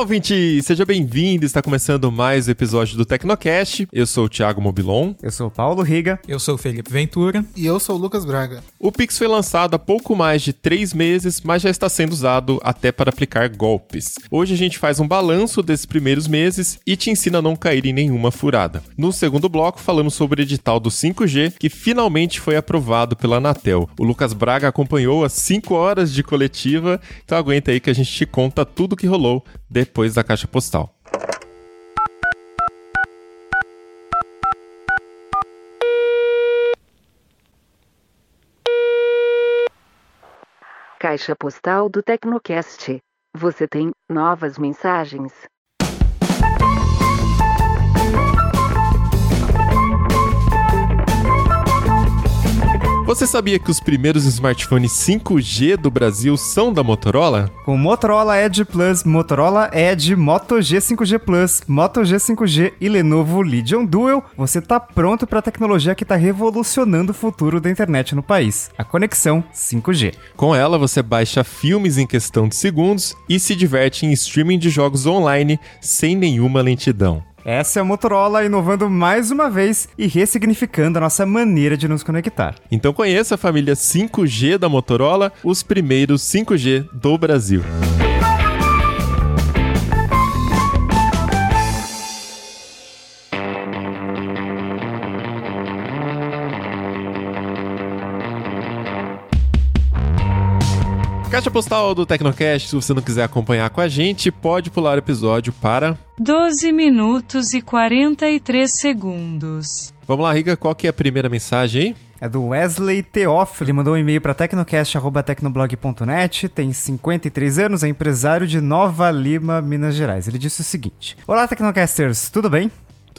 Olá, ouvinte! Seja bem-vindo! Está começando mais um episódio do Tecnocast. Eu sou o Thiago Mobilon. Eu sou o Paulo Riga. Eu sou o Felipe Ventura. E eu sou o Lucas Braga. O Pix foi lançado há pouco mais de três meses, mas já está sendo usado até para aplicar golpes. Hoje a gente faz um balanço desses primeiros meses e te ensina a não cair em nenhuma furada. No segundo bloco, falamos sobre o edital do 5G, que finalmente foi aprovado pela Anatel. O Lucas Braga acompanhou as 5 horas de coletiva, então aguenta aí que a gente te conta tudo o que rolou depois da caixa postal. Caixa postal do Tecnocast. Você tem novas mensagens. Você sabia que os primeiros smartphones 5G do Brasil são da Motorola? Com Motorola Edge Plus, Motorola Edge, Moto G 5G Plus, Moto G 5G e Lenovo Legion Duel, você tá pronto para a tecnologia que está revolucionando o futuro da internet no país, a conexão 5G. Com ela, você baixa filmes em questão de segundos e se diverte em streaming de jogos online sem nenhuma lentidão. Essa é a Motorola inovando mais uma vez e ressignificando a nossa maneira de nos conectar. Então conheça a família 5G da Motorola, os primeiros 5G do Brasil. Caixa postal do Tecnocast, se você não quiser acompanhar com a gente, pode pular o episódio para 12 minutos e 43 segundos. Vamos lá, Riga, qual que é a primeira mensagem aí? É do Wesley Teófilo. Ele mandou um e-mail para tecnocast.tecnoblog.net. Tem 53 anos, é empresário de Nova Lima, Minas Gerais. Ele disse o seguinte: Olá, Tecnocasters, tudo bem?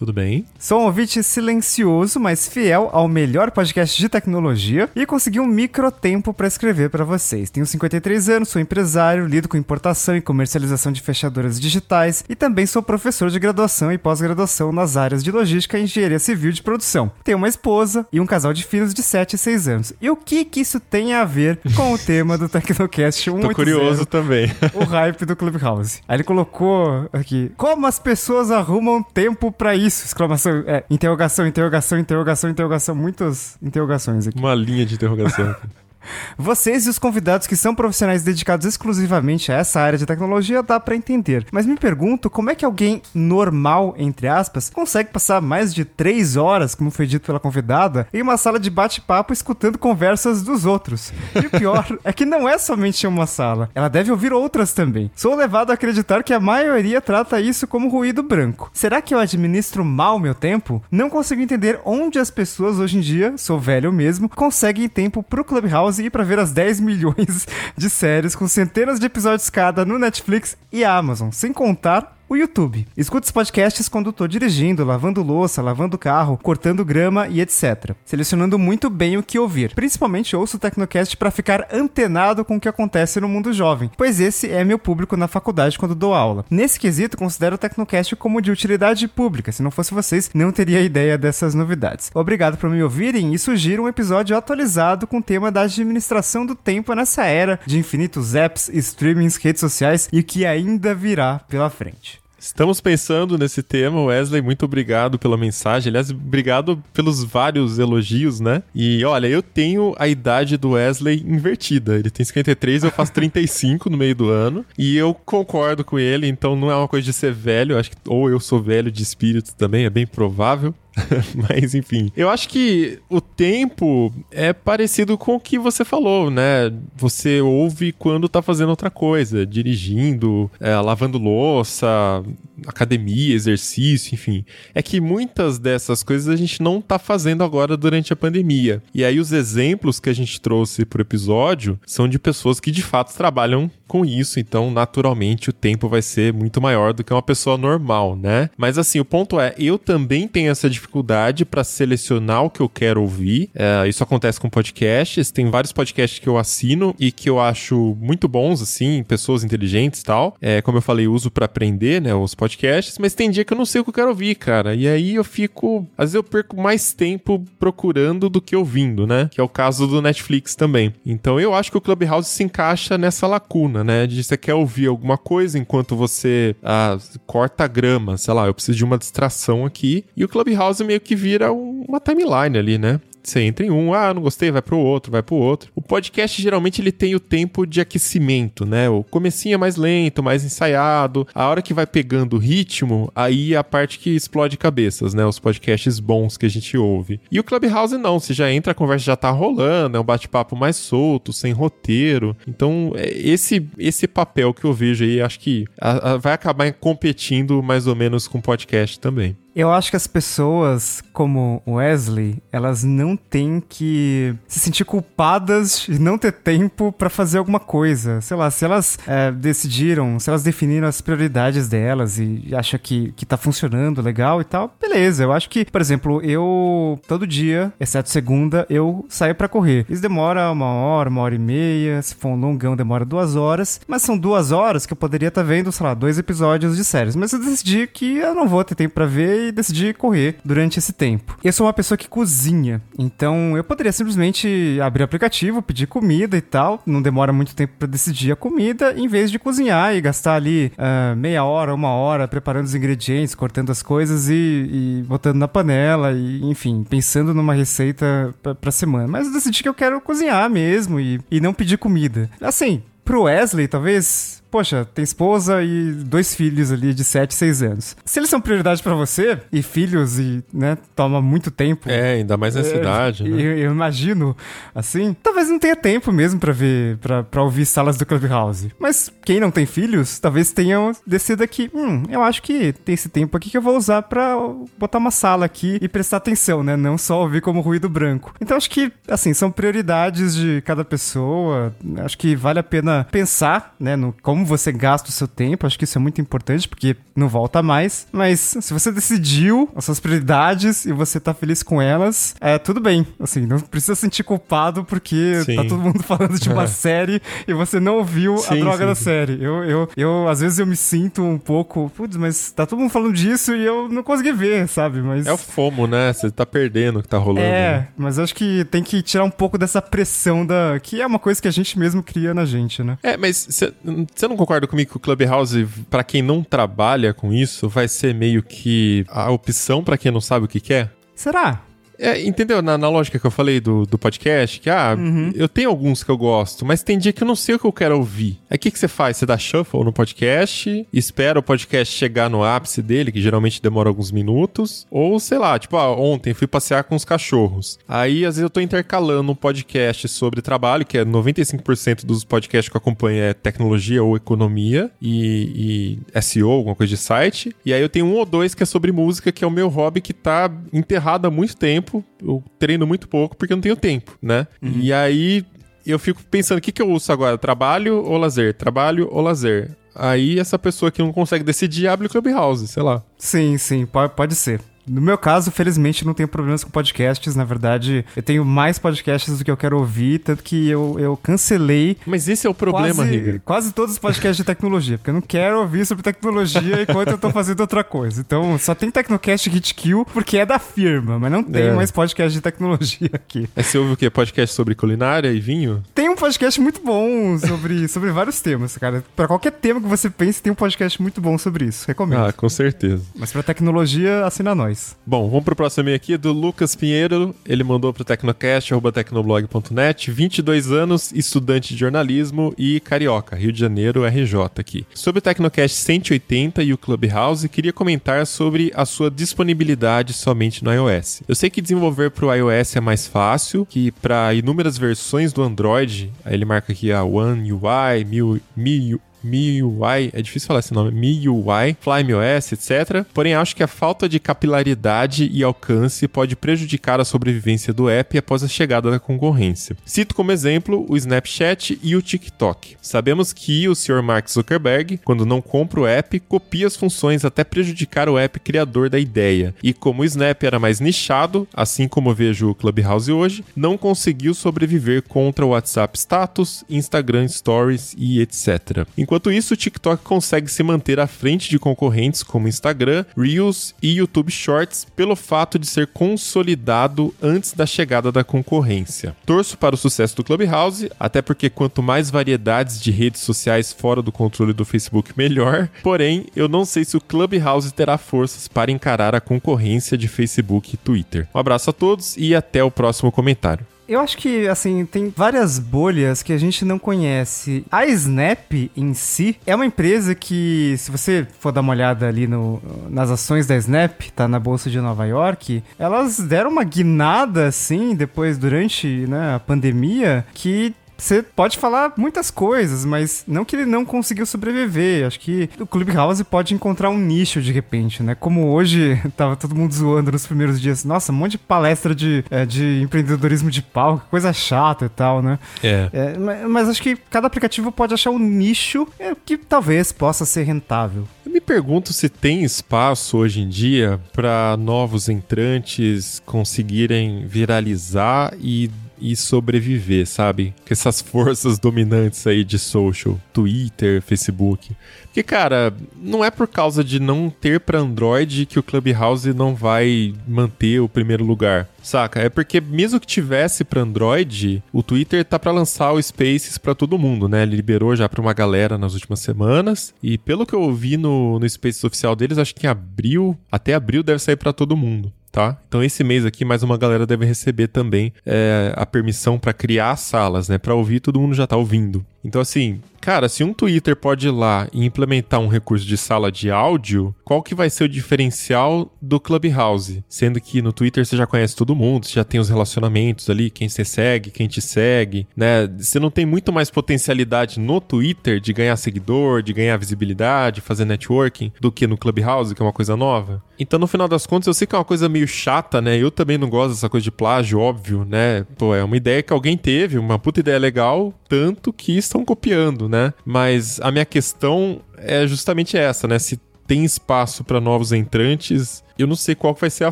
Tudo bem? Sou um ouvinte silencioso, mas fiel ao melhor podcast de tecnologia e consegui um micro tempo para escrever para vocês. Tenho 53 anos, sou empresário, lido com importação e comercialização de fechaduras digitais e também sou professor de graduação e pós-graduação nas áreas de logística e engenharia civil de produção. Tenho uma esposa e um casal de filhos de 7 e 6 anos. E o que que isso tem a ver com o tema do Tecnocast 180? Tô curioso também. o hype do Clubhouse. Aí ele colocou aqui: Como as pessoas arrumam tempo para isso? Exclamação, é, interrogação, interrogação, interrogação, interrogação, muitas interrogações aqui. Uma linha de interrogação. Vocês e os convidados que são profissionais dedicados exclusivamente a essa área de tecnologia dá para entender. Mas me pergunto como é que alguém normal, entre aspas, consegue passar mais de três horas, como foi dito pela convidada, em uma sala de bate-papo escutando conversas dos outros. E o pior é que não é somente uma sala, ela deve ouvir outras também. Sou levado a acreditar que a maioria trata isso como ruído branco. Será que eu administro mal meu tempo? Não consigo entender onde as pessoas hoje em dia, sou velho mesmo, conseguem tempo pro Clubhouse e para ver as 10 milhões de séries com centenas de episódios cada no Netflix e Amazon, sem contar o YouTube. Escuto os podcasts quando estou dirigindo, lavando louça, lavando carro, cortando grama e etc. Selecionando muito bem o que ouvir. Principalmente ouço o Tecnocast para ficar antenado com o que acontece no mundo jovem, pois esse é meu público na faculdade quando dou aula. Nesse quesito, considero o Tecnocast como de utilidade pública. Se não fosse vocês, não teria ideia dessas novidades. Obrigado por me ouvirem e sugiro um episódio atualizado com o tema da administração do tempo nessa era de infinitos apps, streamings, redes sociais e que ainda virá pela frente. Estamos pensando nesse tema, Wesley. Muito obrigado pela mensagem. Aliás, obrigado pelos vários elogios, né? E olha, eu tenho a idade do Wesley invertida. Ele tem 53, eu faço 35 no meio do ano. E eu concordo com ele, então não é uma coisa de ser velho. Acho que ou eu sou velho de espírito também, é bem provável. Mas enfim, eu acho que o tempo é parecido com o que você falou, né? Você ouve quando tá fazendo outra coisa, dirigindo, é, lavando louça, academia, exercício, enfim. É que muitas dessas coisas a gente não tá fazendo agora durante a pandemia. E aí os exemplos que a gente trouxe pro episódio são de pessoas que de fato trabalham com isso, então naturalmente o tempo vai ser muito maior do que uma pessoa normal, né? Mas assim, o ponto é, eu também tenho essa dificuldade para selecionar o que eu quero ouvir. É, isso acontece com podcasts, tem vários podcasts que eu assino e que eu acho muito bons, assim, pessoas inteligentes e tal. É, como eu falei, uso para aprender, né? Os podcasts podcasts, mas tem dia que eu não sei o que eu quero ouvir, cara. E aí eu fico. Às vezes eu perco mais tempo procurando do que ouvindo, né? Que é o caso do Netflix também. Então eu acho que o Clubhouse se encaixa nessa lacuna, né? De você quer ouvir alguma coisa enquanto você ah, corta a grama, sei lá, eu preciso de uma distração aqui. E o Clubhouse meio que vira uma timeline ali, né? Você entra em um, ah, não gostei, vai pro outro, vai pro outro. O podcast geralmente ele tem o tempo de aquecimento, né? O comecinho é mais lento, mais ensaiado. A hora que vai pegando o ritmo, aí é a parte que explode cabeças, né? Os podcasts bons que a gente ouve. E o Clubhouse não, você já entra, a conversa já tá rolando, é um bate-papo mais solto, sem roteiro. Então, é, esse esse papel que eu vejo aí, acho que a, a, vai acabar competindo mais ou menos com o podcast também. Eu acho que as pessoas, como Wesley, elas não têm que se sentir culpadas de não ter tempo para fazer alguma coisa. Sei lá, se elas é, decidiram, se elas definiram as prioridades delas e acham que, que tá funcionando legal e tal, beleza. Eu acho que, por exemplo, eu todo dia, exceto segunda, eu saio para correr. Isso demora uma hora, uma hora e meia. Se for um longão, demora duas horas. Mas são duas horas que eu poderia estar tá vendo, sei lá, dois episódios de séries. Mas eu decidi que eu não vou ter tempo para ver e decidi correr durante esse tempo. Eu sou uma pessoa que cozinha, então eu poderia simplesmente abrir o aplicativo, pedir comida e tal, não demora muito tempo para decidir a comida, em vez de cozinhar e gastar ali uh, meia hora, uma hora preparando os ingredientes, cortando as coisas e, e botando na panela e, enfim, pensando numa receita pra, pra semana. Mas eu decidi que eu quero cozinhar mesmo e, e não pedir comida. Assim, pro Wesley, talvez poxa, tem esposa e dois filhos ali de 7, 6 anos. Se eles são prioridade para você, e filhos, e, né, toma muito tempo. É, ainda mais nessa é, idade, né? Eu, eu, imagino, assim, talvez não tenha tempo mesmo para ver, para ouvir salas do Clubhouse. Mas quem não tem filhos, talvez tenha decidido aqui, hum, eu acho que tem esse tempo aqui que eu vou usar para botar uma sala aqui e prestar atenção, né? Não só ouvir como ruído branco. Então acho que, assim, são prioridades de cada pessoa. Acho que vale a pena pensar, né, no como como você gasta o seu tempo, acho que isso é muito importante, porque não volta mais. Mas se você decidiu as suas prioridades e você tá feliz com elas, é tudo bem. Assim, não precisa sentir culpado porque tá sim. tá todo mundo falando de uma série e você não ouviu sim, a droga sim, da série. Eu, eu, eu, às vezes, eu me sinto um pouco, putz, mas tá todo mundo falando disso e eu não consegui ver, sabe? Mas... É o FOMO, né? Você tá perdendo o que tá rolando. É, né? mas acho que tem que tirar um pouco dessa pressão da. que é uma coisa que a gente mesmo cria na gente, né? É, mas você não concorda comigo que o Clubhouse, para quem não trabalha com isso, vai ser meio que a opção para quem não sabe o que quer? Será? É, entendeu? Na, na, lógica que eu falei do, do podcast, que, ah, uhum. eu tenho alguns que eu gosto, mas tem dia que eu não sei o que eu quero ouvir. Aí o que, que você faz? Você dá shuffle no podcast, espera o podcast chegar no ápice dele, que geralmente demora alguns minutos, ou sei lá, tipo, ah, ontem fui passear com os cachorros. Aí, às vezes, eu tô intercalando um podcast sobre trabalho, que é 95% dos podcasts que eu acompanho é tecnologia ou economia e, e SEO, alguma coisa de site. E aí eu tenho um ou dois que é sobre música, que é o meu hobby que tá enterrado há muito tempo tempo, eu treino muito pouco porque eu não tenho tempo, né? Uhum. E aí eu fico pensando, o que, que eu uso agora? Trabalho ou lazer? Trabalho ou lazer? Aí essa pessoa que não consegue decidir abre o Clubhouse, sei lá. Sim, sim, pode, pode ser. No meu caso, felizmente, não tenho problemas com podcasts. Na verdade, eu tenho mais podcasts do que eu quero ouvir, tanto que eu, eu cancelei. Mas esse é o problema, quase, Riga. Quase todos os podcasts de tecnologia, porque eu não quero ouvir sobre tecnologia enquanto eu tô fazendo outra coisa. Então, só tem Tecnocast Hitkill porque é da firma, mas não tem é. mais podcast de tecnologia aqui. Aí você ouve o quê? Podcast sobre culinária e vinho? Tem um podcast muito bom sobre, sobre vários temas, cara. Pra qualquer tema que você pense, tem um podcast muito bom sobre isso. Recomendo. Ah, com certeza. Mas pra tecnologia, assina nós. Bom, vamos pro próximo e-mail aqui do Lucas Pinheiro. Ele mandou pro tecnocast.tecnoblog.net, 22 anos, estudante de jornalismo e carioca, Rio de Janeiro, RJ aqui. Sobre o Tecnocast 180 e o Clubhouse, queria comentar sobre a sua disponibilidade somente no iOS. Eu sei que desenvolver pro iOS é mais fácil, que para inúmeras versões do Android, ele marca aqui a One UI, MIUI, MIUI MIUI, é difícil falar esse nome, MIUI, FlymeOS, etc. Porém, acho que a falta de capilaridade e alcance pode prejudicar a sobrevivência do app após a chegada da concorrência. Cito como exemplo o Snapchat e o TikTok. Sabemos que o Sr. Mark Zuckerberg, quando não compra o app, copia as funções até prejudicar o app criador da ideia. E como o Snap era mais nichado, assim como vejo o Clubhouse hoje, não conseguiu sobreviver contra o WhatsApp Status, Instagram Stories e etc Enquanto isso, o TikTok consegue se manter à frente de concorrentes como Instagram, Reels e YouTube Shorts pelo fato de ser consolidado antes da chegada da concorrência. Torço para o sucesso do Clubhouse, até porque quanto mais variedades de redes sociais fora do controle do Facebook, melhor. Porém, eu não sei se o Clubhouse terá forças para encarar a concorrência de Facebook e Twitter. Um abraço a todos e até o próximo comentário. Eu acho que, assim, tem várias bolhas que a gente não conhece. A Snap em si é uma empresa que, se você for dar uma olhada ali no, nas ações da Snap, tá na Bolsa de Nova York, elas deram uma guinada, assim, depois, durante né, a pandemia, que você pode falar muitas coisas, mas não que ele não conseguiu sobreviver. Acho que o Clubhouse pode encontrar um nicho de repente, né? Como hoje tava todo mundo zoando nos primeiros dias. Nossa, um monte de palestra de, é, de empreendedorismo de palco, coisa chata e tal, né? É. é mas, mas, acho que cada aplicativo pode achar um nicho é, que talvez possa ser rentável. Eu me pergunto se tem espaço hoje em dia para novos entrantes conseguirem viralizar e e sobreviver, sabe? Com essas forças dominantes aí de social, Twitter, Facebook. Porque, cara, não é por causa de não ter para Android que o Clubhouse não vai manter o primeiro lugar, saca? É porque mesmo que tivesse para Android, o Twitter tá para lançar o Spaces para todo mundo, né? Ele liberou já para uma galera nas últimas semanas e pelo que eu ouvi no, no Spaces oficial deles, acho que em abril, até abril deve sair para todo mundo tá? Então esse mês aqui mais uma galera deve receber também é, a permissão para criar salas, né? Para ouvir todo mundo já tá ouvindo. Então, assim, cara, se um Twitter pode ir lá e implementar um recurso de sala de áudio, qual que vai ser o diferencial do Clubhouse? Sendo que no Twitter você já conhece todo mundo, você já tem os relacionamentos ali, quem você segue, quem te segue, né? Você não tem muito mais potencialidade no Twitter de ganhar seguidor, de ganhar visibilidade, fazer networking, do que no Clubhouse, que é uma coisa nova. Então, no final das contas, eu sei que é uma coisa meio chata, né? Eu também não gosto dessa coisa de plágio, óbvio, né? Pô, é uma ideia que alguém teve, uma puta ideia legal, tanto que estão copiando, né? Mas a minha questão é justamente essa, né? Se tem espaço para novos entrantes. Eu não sei qual vai ser a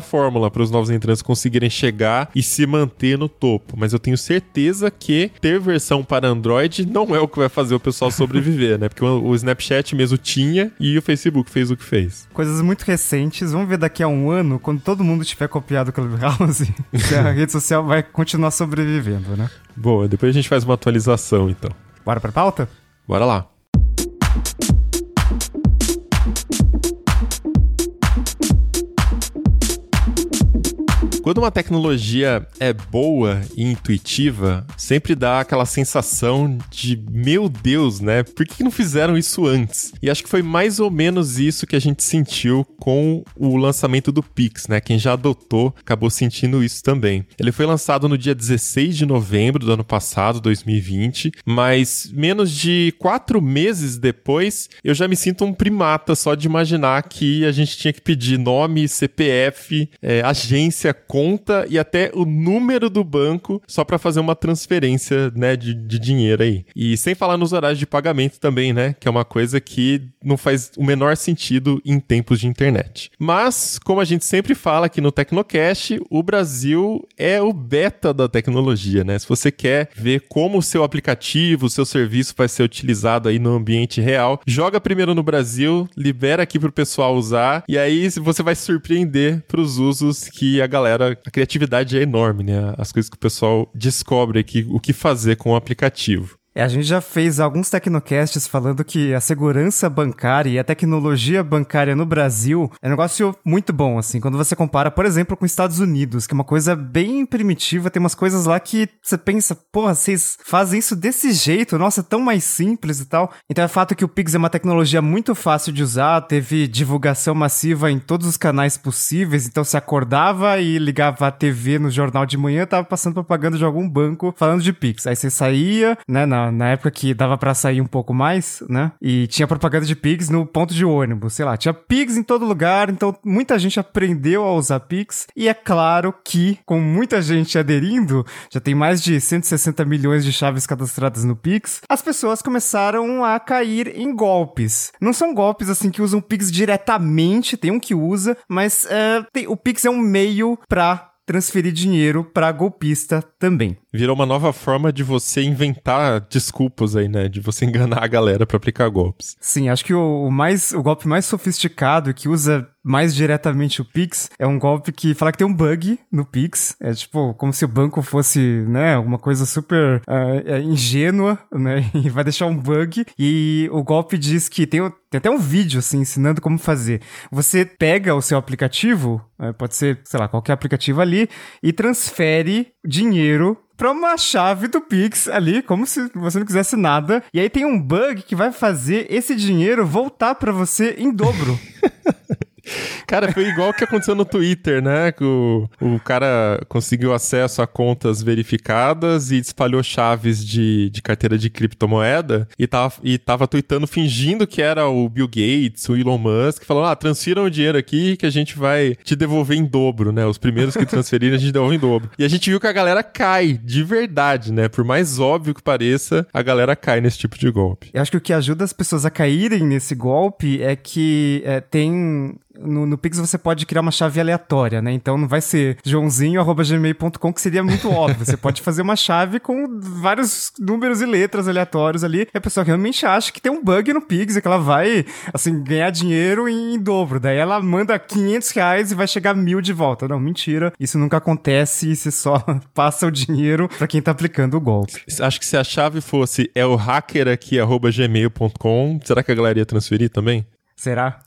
fórmula para os novos entrantes conseguirem chegar e se manter no topo, mas eu tenho certeza que ter versão para Android não é o que vai fazer o pessoal sobreviver, né? Porque o Snapchat mesmo tinha e o Facebook fez o que fez. Coisas muito recentes. Vamos ver daqui a um ano, quando todo mundo tiver copiado o Clubhouse, se a rede social vai continuar sobrevivendo, né? Boa, depois a gente faz uma atualização então. Bora pra pauta? Bora lá. Quando uma tecnologia é boa e intuitiva, sempre dá aquela sensação de meu Deus, né? Por que não fizeram isso antes? E acho que foi mais ou menos isso que a gente sentiu com o lançamento do Pix, né? Quem já adotou acabou sentindo isso também. Ele foi lançado no dia 16 de novembro do ano passado, 2020, mas menos de quatro meses depois eu já me sinto um primata só de imaginar que a gente tinha que pedir nome, CPF, é, agência, conta e até o número do banco só para fazer uma transferência, né, de, de dinheiro aí. E sem falar nos horários de pagamento também, né, que é uma coisa que não faz o menor sentido em tempos de internet. Mas, como a gente sempre fala aqui no Tecnocast, o Brasil é o beta da tecnologia, né? Se você quer ver como o seu aplicativo, o seu serviço vai ser utilizado aí no ambiente real, joga primeiro no Brasil, libera aqui pro pessoal usar e aí você vai surpreender pros usos que a galera a criatividade é enorme, né? As coisas que o pessoal descobre aqui, o que fazer com o aplicativo. É, a gente já fez alguns tecnocasts falando que a segurança bancária e a tecnologia bancária no Brasil é um negócio muito bom, assim, quando você compara, por exemplo, com os Estados Unidos, que é uma coisa bem primitiva, tem umas coisas lá que você pensa, porra, vocês fazem isso desse jeito, nossa, tão mais simples e tal. Então é fato que o Pix é uma tecnologia muito fácil de usar, teve divulgação massiva em todos os canais possíveis, então se acordava e ligava a TV no jornal de manhã, tava passando propaganda de algum banco falando de Pix. Aí você saía, né, na na, época que dava para sair um pouco mais, né? E tinha propaganda de Pix no ponto de ônibus, sei lá, tinha Pix em todo lugar, então muita gente aprendeu a usar Pix. E é claro que, com muita gente aderindo, já tem mais de 160 milhões de chaves cadastradas no Pix, as pessoas começaram a cair em golpes. Não são golpes assim que usam Pix diretamente, tem um que usa, mas é, tem, o Pix é um meio para transferir dinheiro para golpista também. Virou uma nova forma de você inventar desculpas aí, né? De você enganar a galera pra aplicar golpes. Sim, acho que o, mais, o golpe mais sofisticado que usa mais diretamente o Pix é um golpe que fala que tem um bug no Pix. É tipo, como se o banco fosse, né, alguma coisa super uh, ingênua, né, e vai deixar um bug. E o golpe diz que tem, tem até um vídeo, assim, ensinando como fazer. Você pega o seu aplicativo, uh, pode ser, sei lá, qualquer aplicativo ali, e transfere dinheiro pra uma chave do Pix ali, como se você não quisesse nada. E aí tem um bug que vai fazer esse dinheiro voltar para você em dobro. Cara, foi igual o que aconteceu no Twitter, né? O, o cara conseguiu acesso a contas verificadas e espalhou chaves de, de carteira de criptomoeda e tava, e tava tweetando fingindo que era o Bill Gates, o Elon Musk, falando: ah, transfiram o dinheiro aqui que a gente vai te devolver em dobro, né? Os primeiros que transferirem a gente devolve em dobro. E a gente viu que a galera cai, de verdade, né? Por mais óbvio que pareça, a galera cai nesse tipo de golpe. Eu acho que o que ajuda as pessoas a caírem nesse golpe é que é, tem no, no Pix você pode criar uma chave aleatória, né? Então não vai ser joãozinho.gmail.com, que seria muito óbvio. Você pode fazer uma chave com vários números e letras aleatórios ali. E a pessoa realmente acha que tem um bug no Pix e que ela vai, assim, ganhar dinheiro em, dobro. Daí ela manda 500 reais e vai chegar mil de volta. Não, mentira. Isso nunca acontece e você só passa o dinheiro para quem tá aplicando o golpe. Acho que se a chave fosse é o hacker aqui, arroba gmail.com, será que a galera ia transferir também? Será?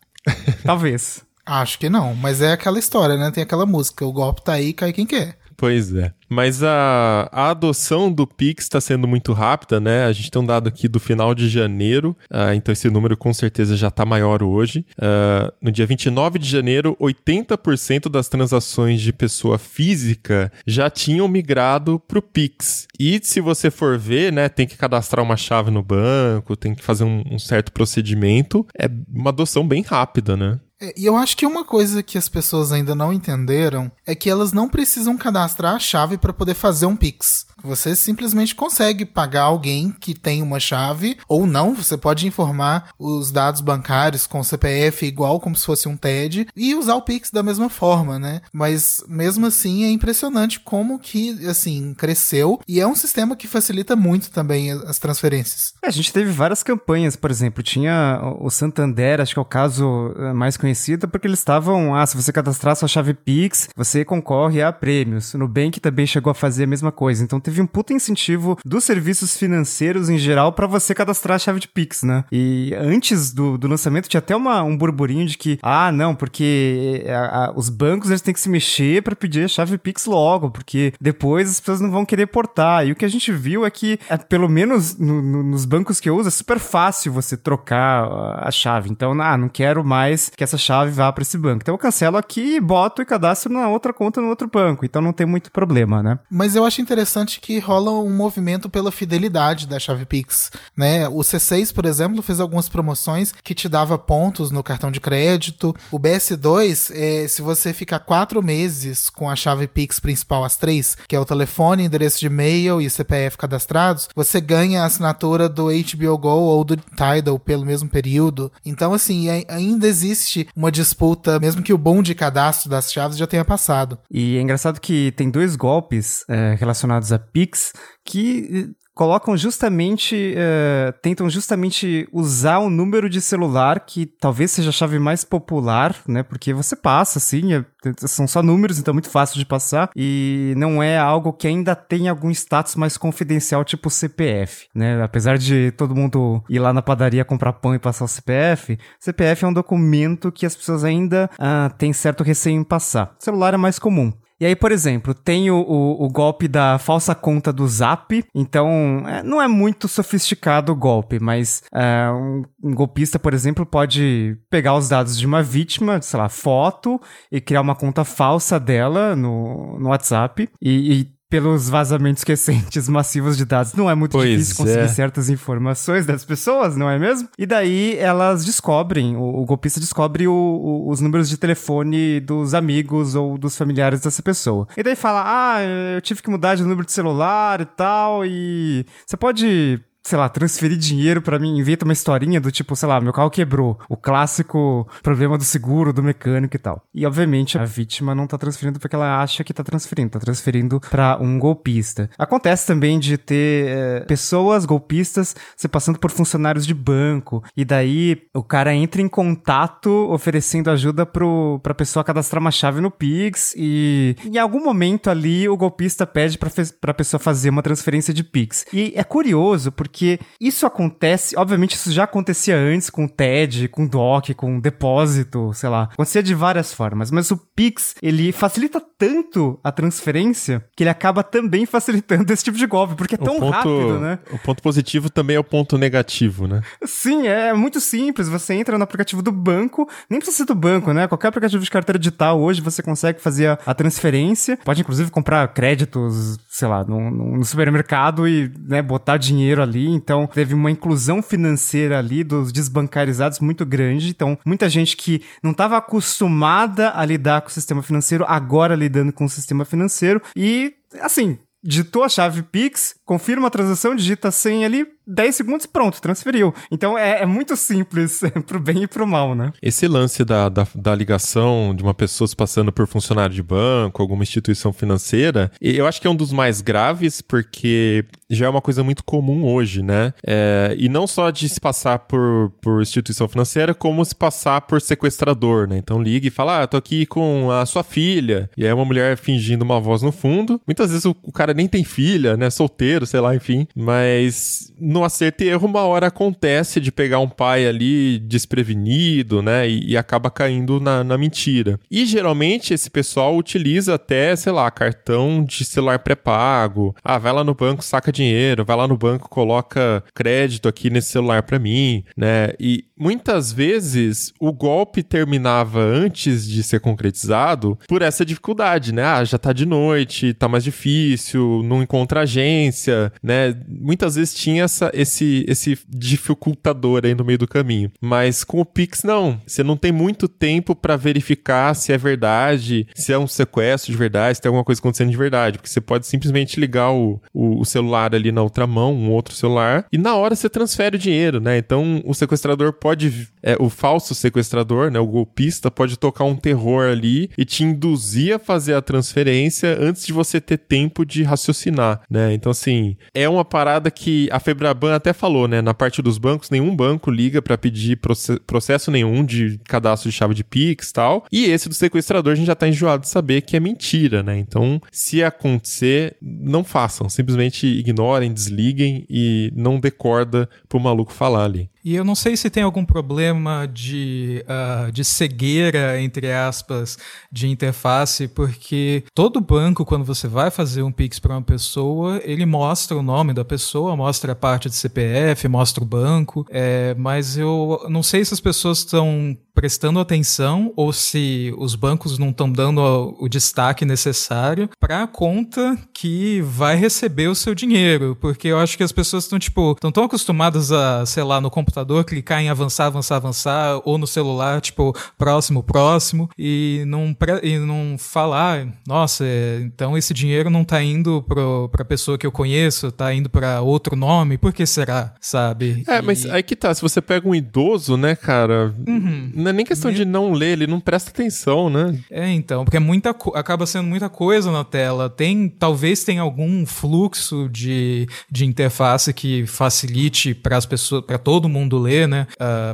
Talvez. Acho que não, mas é aquela história, né? Tem aquela música, o golpe tá aí, cai quem quer. Pois é. Mas a, a adoção do Pix está sendo muito rápida, né? A gente tem um dado aqui do final de janeiro, uh, então esse número com certeza já está maior hoje. Uh, no dia 29 de janeiro, 80% das transações de pessoa física já tinham migrado para o Pix. E se você for ver, né, tem que cadastrar uma chave no banco, tem que fazer um, um certo procedimento. É uma adoção bem rápida, né? É, e eu acho que uma coisa que as pessoas ainda não entenderam é que elas não precisam cadastrar a chave para poder fazer um Pix. Você simplesmente consegue pagar alguém que tem uma chave ou não. Você pode informar os dados bancários com CPF igual como se fosse um TED e usar o Pix da mesma forma, né? Mas mesmo assim é impressionante como que assim cresceu e é um sistema que facilita muito também as transferências. É, a gente teve várias campanhas, por exemplo, tinha o Santander, acho que é o caso eh, mais conhecido, porque eles estavam, ah, se você cadastrar sua chave Pix, você concorre a prêmios. O Nubank também chegou a fazer a mesma coisa. Então teve um puta incentivo dos serviços financeiros em geral para você cadastrar a chave de Pix, né? E antes do, do lançamento tinha até uma, um burburinho de que, ah, não, porque a, a, os bancos eles têm que se mexer para pedir a chave Pix logo, porque depois as pessoas não vão querer portar. E o que a gente viu é que, é, pelo menos no, no, nos bancos que eu uso, é super fácil você trocar a chave. Então, ah, não quero mais que essa chave vá para esse banco. Então eu cancelo aqui, boto e cadastro na outra conta no outro banco. Então não tem muito problema, né? Mas eu acho interessante que rola um movimento pela fidelidade da chave Pix, né? O C6, por exemplo, fez algumas promoções que te dava pontos no cartão de crédito. O BS2, é, se você ficar quatro meses com a chave Pix principal, as três, que é o telefone, endereço de e-mail e CPF cadastrados, você ganha a assinatura do HBO Go ou do Tidal pelo mesmo período. Então, assim, ainda existe uma disputa, mesmo que o bom de cadastro das chaves já tenha passado. E é engraçado que tem dois golpes é, relacionados a Pix que colocam justamente, uh, tentam justamente usar o número de celular que talvez seja a chave mais popular, né? Porque você passa, assim, é, são só números, então é muito fácil de passar e não é algo que ainda tem algum status mais confidencial, tipo CPF, né? Apesar de todo mundo ir lá na padaria comprar pão e passar o CPF, CPF é um documento que as pessoas ainda uh, têm certo receio em passar. O celular é mais comum. E aí, por exemplo, tem o, o, o, golpe da falsa conta do Zap. Então, é, não é muito sofisticado o golpe, mas é, um, um, golpista, por exemplo, pode pegar os dados de uma vítima, sei lá, foto, e criar uma conta falsa dela no, no WhatsApp e, e pelos vazamentos recentes massivos de dados, não é muito pois difícil conseguir é. certas informações das pessoas, não é mesmo? E daí elas descobrem, o, o golpista descobre o, o, os números de telefone dos amigos ou dos familiares dessa pessoa. E daí fala: Ah, eu tive que mudar de número de celular e tal, e você pode sei lá, transferir dinheiro pra mim, inventa uma historinha do tipo, sei lá, meu carro quebrou. O clássico problema do seguro, do mecânico e tal. E obviamente a vítima não tá transferindo porque ela acha que tá transferindo, tá transferindo pra um golpista. Acontece também de ter é, pessoas golpistas se passando por funcionários de banco. E daí o cara entra em contato oferecendo ajuda pro, pra pessoa cadastrar uma chave no Pix. E em algum momento ali o golpista pede fe- pra pessoa fazer uma transferência de Pix. E é curioso porque isso acontece, obviamente isso já acontecia antes com o TED, com o DOC, com o depósito, sei lá. Acontecia de várias formas, mas o Pix, ele facilita tanto a transferência que ele acaba também facilitando esse tipo de golpe, porque é tão ponto, rápido, né? O ponto positivo também é o ponto negativo, né? Sim, é muito simples. Você entra no aplicativo do banco, nem precisa ser do banco, né? Qualquer aplicativo de carteira digital hoje você consegue fazer a, transferência. Pode inclusive comprar créditos, sei lá, no, no- no supermercado e né, botar dinheiro ali. Então teve uma inclusão financeira ali dos desbancarizados muito grande. Então muita gente que não estava acostumada a lidar com o sistema financeiro agora lidando com o sistema financeiro e assim. Digitou a chave Pix, confirma a transação, digita a senha ali, 10 segundos, pronto, transferiu. Então é, é muito simples pro bem e pro mal, né? Esse lance da, da, da ligação de uma pessoa se passando por funcionário de banco, alguma instituição financeira, eu acho que é um dos mais graves, porque já é uma coisa muito comum hoje, né? É, e não só de se passar por, por instituição financeira, como se passar por sequestrador, né? Então liga e fala, ah, tô aqui com a sua filha. E aí é uma mulher fingindo uma voz no fundo. Muitas vezes o, o cara nem tem filha, né? Solteiro, sei lá, enfim. Mas no acerto e erro, uma hora acontece de pegar um pai ali desprevenido, né? E, e acaba caindo na, na mentira. E geralmente esse pessoal utiliza até, sei lá, cartão de celular pré-pago. Ah, vai lá no banco, saca dinheiro, vai lá no banco, coloca crédito aqui nesse celular pra mim, né? E muitas vezes o golpe terminava antes de ser concretizado por essa dificuldade, né? Ah, já tá de noite, tá mais difícil, não encontra agência, né? Muitas vezes tinha essa, esse, esse dificultador aí no meio do caminho. Mas com o Pix, não. Você não tem muito tempo pra verificar se é verdade, se é um sequestro de verdade, se tem alguma coisa acontecendo de verdade. Porque você pode simplesmente ligar o, o, o celular ali na outra mão, um outro celular, e na hora você transfere o dinheiro, né? Então o sequestrador pode. É, o falso sequestrador, né? O golpista pode tocar um terror ali e te induzir a fazer a transferência antes de você ter tempo de raciocinar, né? Então, assim, é uma parada que a Febraban até falou, né? Na parte dos bancos, nenhum banco liga pra pedir proce- processo nenhum de cadastro de chave de Pix e tal. E esse do sequestrador a gente já tá enjoado de saber que é mentira, né? Então, se acontecer, não façam. Simplesmente ignorem, desliguem e não decorda pro maluco falar ali. E eu não sei se tem algum problema de, ah, de cegueira, entre aspas, de interface, porque todo banco, quando você vai fazer um Pix para uma pessoa, ele mostra o nome da pessoa, mostra a parte de CPF, mostra o banco, é, mas eu não sei se as pessoas estão prestando atenção ou se os bancos não estão dando o, o destaque necessário para a conta que vai receber o seu dinheiro, porque eu acho que as pessoas estão tipo, estão tão acostumadas a, sei lá, no computador clicar em avançar, avançar, avançar ou no celular, tipo, próximo, próximo e não e não falar, nossa, é, então esse dinheiro não tá indo para a pessoa que eu conheço, tá indo para outro nome, por que será, sabe? É, mas E- aí que tá, se você pega um idoso, né, cara, Uhum. não é nem questão de não ler, ele não presta atenção, né? É, então, porque é muita acaba sendo muita coisa na tela. Tem, talvez tenha algum fluxo de, de interface que facilite para as pessoas, para todo mundo ler, né?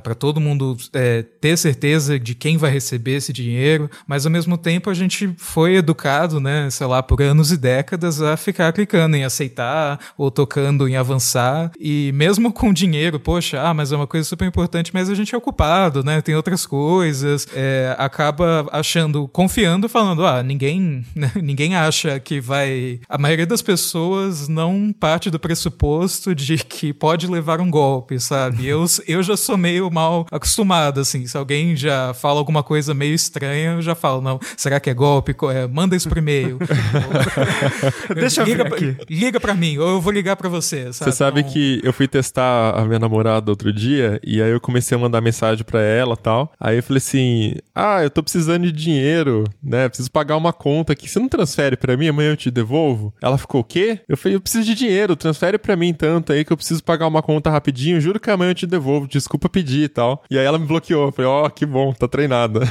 para todo mundo é, ter certeza de quem vai receber esse dinheiro. Mas ao mesmo tempo a gente foi educado, né? Sei lá, por anos e décadas a ficar clicando em aceitar ou tocando em avançar. E mesmo com dinheiro, poxa, ah, mas é uma coisa super importante, mas a gente é ocupado, né? Tem outras coisas. é, acaba achando, confiando, falando, ah, ninguém, né, ninguém acha que vai. A maioria das pessoas não parte do pressuposto de que pode levar um golpe, sabe? Eu, eu já sou meio mal acostumado, assim. Se alguém já fala alguma coisa meio estranha, eu já falo, não, será que é golpe? É, manda isso por e-mail. Deixa eu ver liga, pra- aqui. liga pra mim, ou eu vou ligar pra você, sabe? Você sabe Então, que eu fui testar a minha namorada outro dia e aí eu comecei a mandar mensagem pra ela e tal. tal. Aí eu falei assim: Ah, eu tô precisando de dinheiro, né? Preciso pagar uma conta aqui. Você não transfere pra mim? Amanhã eu te devolvo? Ela ficou o quê? Eu falei: Eu preciso de dinheiro, transfere pra mim tanto aí que eu preciso pagar uma conta rapidinho. Juro que amanhã eu te devolvo. Desculpa pedir e tal. E aí ela me bloqueou. Eu falei: Ó, oh, que bom, tá treinada.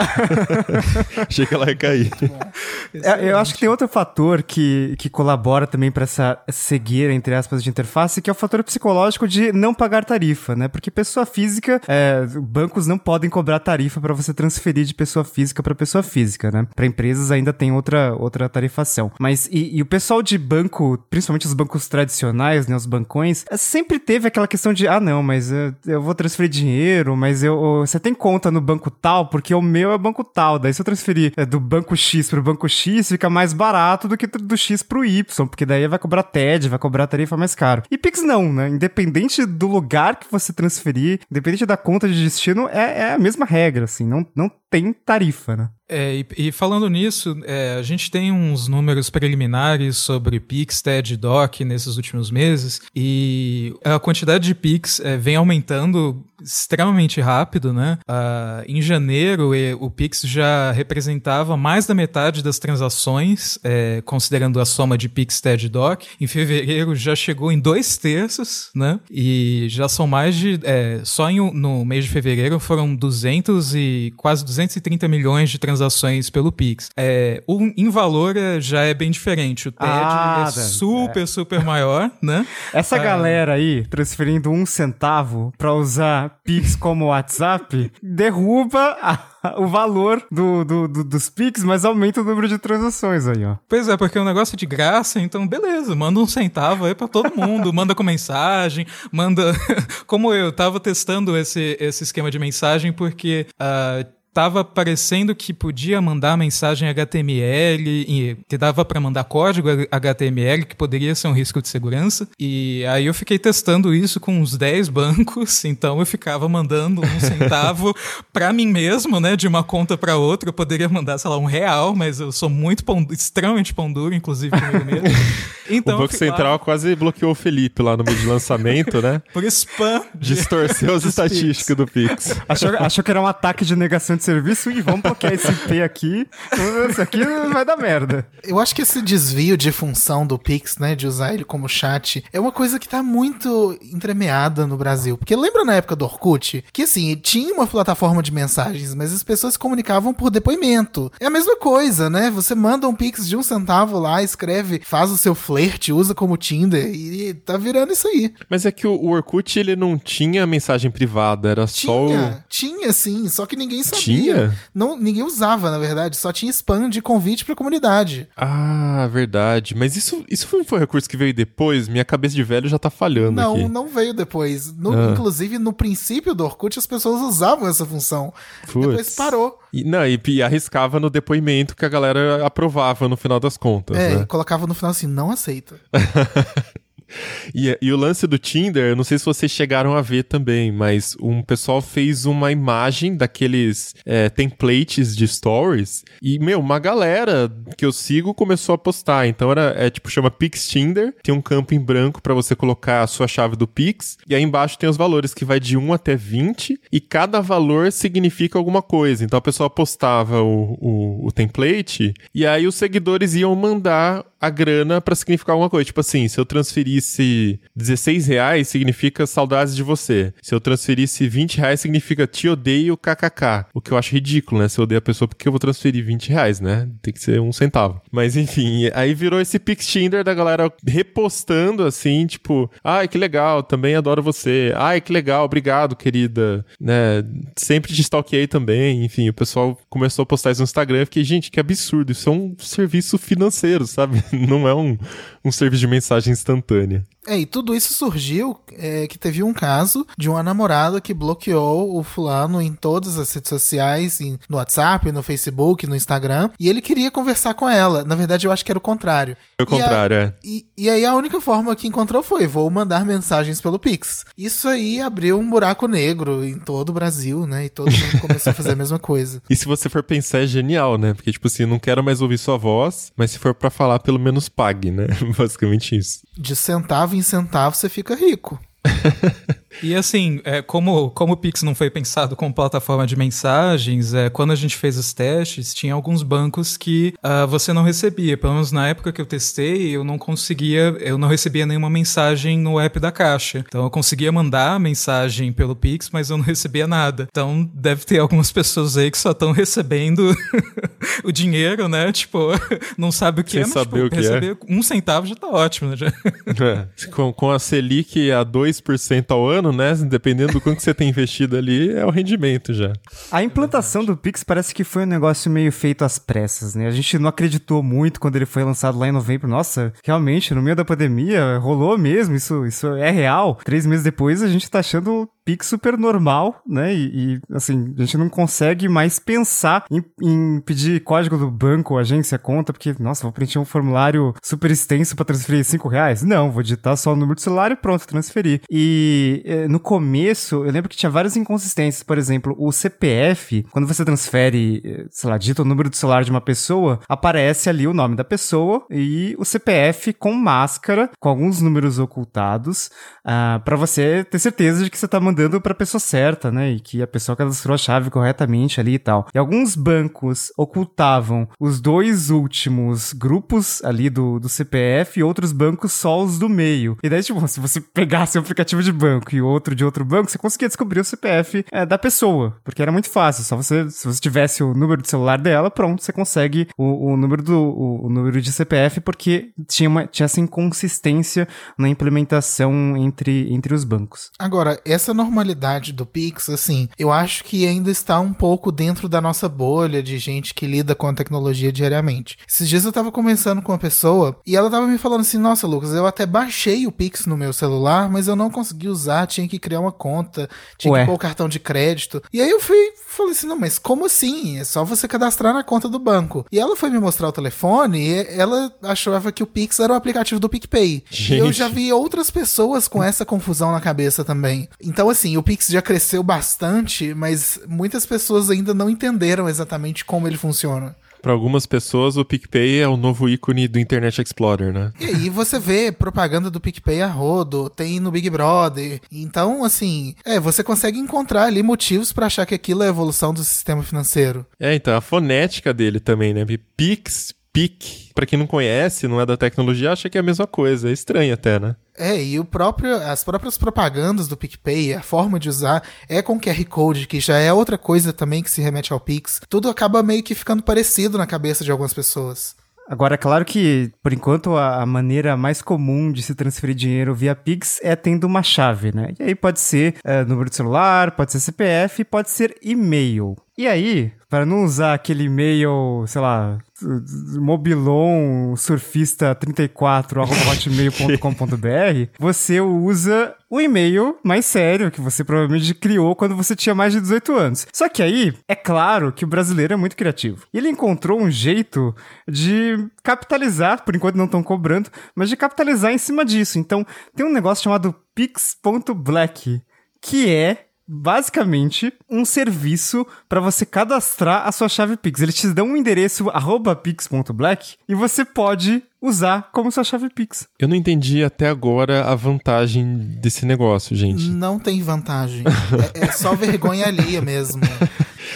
Achei que ela ia cair. É, eu acho que tem outro fator que, que colabora também para essa cegueira, entre aspas, de interface, que é o fator psicológico de não pagar tarifa, né? Porque pessoa física, é, bancos não podem cobrar tarifa para você transferir de pessoa física para pessoa física, né? Para empresas ainda tem outra, outra tarifação. Mas e, e, o pessoal de banco, principalmente os bancos tradicionais, né? Os bancões, é, sempre teve aquela questão de, ah, não, mas eu, eu vou transferir dinheiro, mas eu, você tem conta no banco tal, porque o meu é banco tal. Daí se eu transferir é, do banco X pro banco X, fica mais barato do que do X pro Y, porque daí vai cobrar TED, vai cobrar tarifa mais caro. E Pix não, né? Independente do lugar que você transferir, independente da conta de destino, é, é a mesma regra, assim, não, não tem tarifa, né? É, e, e, falando nisso, é, a gente tem uns números preliminares sobre Pix, TED e DOC nesses últimos meses, e a quantidade de Pix é, vem aumentando extremamente rápido, né? Uh, em janeiro, o Pix já representava mais da metade das transações, é, considerando a soma de Pix, TED e DOC. Em fevereiro já chegou em dois terços, né? E já são mais de... É, só em, no mês de fevereiro foram 200 e quase 230 milhões de transações pelo Pix. É, o, em valor é, já é bem diferente. O TED ah, é super, é. super maior, né? Essa ah, galera aí transferindo um centavo para usar Pix como WhatsApp, derruba a, o valor do, do, do, dos Pix, mas aumenta o número de transações aí, ó. Pois é, porque o negócio é de graça, então beleza, manda um centavo aí pra todo mundo, manda com mensagem, manda... como eu tava testando esse, esse esquema de mensagem porque... Uh, estava parecendo que podia mandar mensagem HTML, e, que dava para mandar código HTML, que poderia ser um risco de segurança. E aí eu fiquei testando isso com uns 10 bancos, então eu ficava mandando um centavo para mim mesmo, né, de uma conta para outra. Eu poderia mandar, sei lá, um real, mas eu sou muito pão, extremamente pão duro, inclusive comigo mesmo. Então, o Banco Central quase bloqueou o Felipe lá no meio de lançamento, né? Por spam. Distorceu as estatísticas do Pix. Achou, achou que era um ataque de negação de serviço e vamos bloquear esse IP aqui. Isso aqui vai dar merda. Eu acho que esse desvio de função do Pix, né, de usar ele como chat, é uma coisa que tá muito entremeada no Brasil. Porque lembra na época do Orkut? Que assim, tinha uma plataforma de mensagens, mas as pessoas se comunicavam por depoimento. É a mesma coisa, né? Você manda um Pix de um centavo lá, escreve, faz o seu flerte, usa como Tinder e tá virando isso aí. Mas é que o, Orkut, ele não tinha mensagem privada, era tinha, só o... Tinha, sim, só que ninguém sabia. Tinha? Não, ninguém usava, na verdade. Só tinha spam de convite pra comunidade. Ah, verdade. Mas isso, isso foi, foi um recurso que veio depois? Minha cabeça de velho já tá falhando não, aqui. Não, não veio depois. No, ah. Inclusive, no princípio do Orkut, as pessoas usavam essa função. Puts. Depois parou. E, não, e, e, arriscava no depoimento que a galera aprovava no final das contas. É, né? colocava no final assim, não aceita. E, e, o lance do Tinder, não sei se vocês chegaram a ver também, mas um pessoal fez uma imagem daqueles é, templates de stories e, meu, uma galera que eu sigo começou a postar. Então era, é tipo, chama Pix Tinder, tem um campo em branco para você colocar a sua chave do Pix e aí embaixo tem os valores que vai de 1 até 20 e cada valor significa alguma coisa. Então a pessoa postava o, o, o template e aí os seguidores iam mandar a grana para significar alguma coisa. Tipo assim, se eu transferisse 16 reais, significa saudades de você. Se eu transferisse 20 reais, significa te odeio kkk. O que eu acho ridículo, né? Se eu odeio a pessoa, porque eu vou transferir 20 reais, né? Tem que ser um centavo. Mas enfim, aí virou esse Pix Tinder da galera repostando assim, tipo, ai que legal, também adoro você. Ai que legal, obrigado, querida. Né? Sempre te stalkeei também. Enfim, o pessoal começou a postar isso no Instagram. Eu fiquei, gente, que absurdo. Isso é um serviço financeiro, sabe? não é um, um serviço de mensagem instantânea. É, e tudo isso surgiu é, que teve um caso de uma namorada que bloqueou o fulano em todas as redes sociais, em, no WhatsApp, no Facebook, no Instagram, e ele queria conversar com ela. Na verdade, eu acho que era o contrário. o contrário, a, é. E, e, aí a única forma que encontrou foi: vou mandar mensagens pelo Pix. Isso aí abriu um buraco negro em todo o Brasil, né? E todo mundo começou a fazer a mesma coisa. E se você for pensar, é genial, né? Porque, tipo assim, não quero mais ouvir sua voz, mas se for para falar, pelo menos pague, né? Basicamente isso. De centavo em centavo você fica rico. E assim, é, como, como o Pix não foi pensado como plataforma de mensagens, é, quando a gente fez os testes, tinha alguns bancos que uh, você não recebia. Pelo menos na época que eu testei, eu não conseguia, eu não recebia nenhuma mensagem no app da Caixa. Então eu conseguia mandar a mensagem pelo Pix, mas eu não recebia nada. Então deve ter algumas pessoas aí que só estão recebendo o dinheiro, né? Tipo, não sabe o que Sem é, mas saber tipo, o que receber um centavo já tá ótimo, né? É, com, com a Selic a 2% ao ano, né? Dependendo do quanto você tem investido ali, é o rendimento já. A implantação do Pix parece que foi um negócio meio feito às pressas, né? A gente não acreditou muito quando ele foi lançado lá em novembro. Nossa, realmente, no meio da pandemia, rolou mesmo, isso, isso é real. Três meses depois, a gente tá achando Pix super normal, né? E, e, assim, a gente não consegue mais pensar em, em pedir código do banco, agência, conta, porque, nossa, vou preencher um formulário super extenso para transferir 5 reais. Não, vou digitar só o número do celular e pronto, transferir. E eh, no começo, eu lembro que tinha várias inconsistências. Por exemplo, o CPF, quando você transfere, eh, sei lá, digita o número do celular de uma pessoa, aparece ali o nome da pessoa e o CPF com máscara, com alguns números ocultados, uh, para você ter certeza de que você tá mandando mandando para a pessoa certa, né? E que a pessoa cadastrou a chave corretamente ali e tal. E alguns bancos ocultavam os dois últimos grupos ali do, do CPF e outros bancos só os do meio. E daí, tipo, se você pegasse um aplicativo de banco e outro de outro banco, você conseguia descobrir o CPF é, da pessoa, porque era muito fácil. Só você, se você tivesse o número de celular dela, pronto, você consegue o, o número do o, o, número de CPF, porque tinha, uma, tinha essa inconsistência na implementação entre, entre os bancos. Agora, essa normalidade do Pix, assim, eu acho que ainda está um pouco dentro da nossa bolha de gente que lida com a tecnologia diariamente. Esses dias eu tava conversando com uma pessoa e ela tava me falando assim: Nossa, Lucas, eu até baixei o Pix no meu celular, mas eu não consegui usar, tinha que criar uma conta, tinha Ué. que pôr o cartão de crédito. E aí eu fui, falei assim: Não, mas como assim? É só você cadastrar na conta do banco. E ela foi me mostrar o telefone e ela achava que o Pix era o aplicativo do PicPay. Gente. E eu já vi outras pessoas com essa confusão na cabeça também. Então, assim, assim, o Pix já cresceu bastante, mas muitas pessoas ainda não entenderam exatamente como ele funciona. Para algumas pessoas, o PicPay é o novo ícone do Internet Explorer, né? E aí você vê propaganda do PicPay a rodo, tem no Big Brother. Então, assim, é, você consegue encontrar ali motivos para achar que aquilo é a evolução do sistema financeiro. É, então, a fonética dele também, né? Pix, PIC, para quem não conhece, não é da tecnologia, acha que é a mesma coisa. É estranho até, né? É, e o próprio, as próprias propagandas do PicPay, a forma de usar é com QR Code, que já é outra coisa também que se remete ao Pix. Tudo acaba meio que ficando parecido na cabeça de algumas pessoas. Agora, é claro que, por enquanto, a, maneira mais comum de se transferir dinheiro via Pix é tendo uma chave, né? E aí pode ser é, número de celular, pode ser CPF, pode ser e-mail. E aí, para não usar aquele e-mail, sei lá, mobilon surfista 34 hotmail.com.br, você usa o e-mail mais sério que você provavelmente criou quando você tinha mais de 18 anos. Só que aí, é claro que o brasileiro é muito criativo. E ele encontrou um jeito de capitalizar, por enquanto não estão cobrando, mas de capitalizar em cima disso. Então, tem um negócio chamado pix.black, que é basicamente um serviço para você cadastrar a sua chave Pix. Eles te dão um endereço pix.black e você pode usar como sua chave Pix. Eu não entendi até agora a vantagem desse negócio, gente. Não tem vantagem. é, é só vergonha alheia mesmo.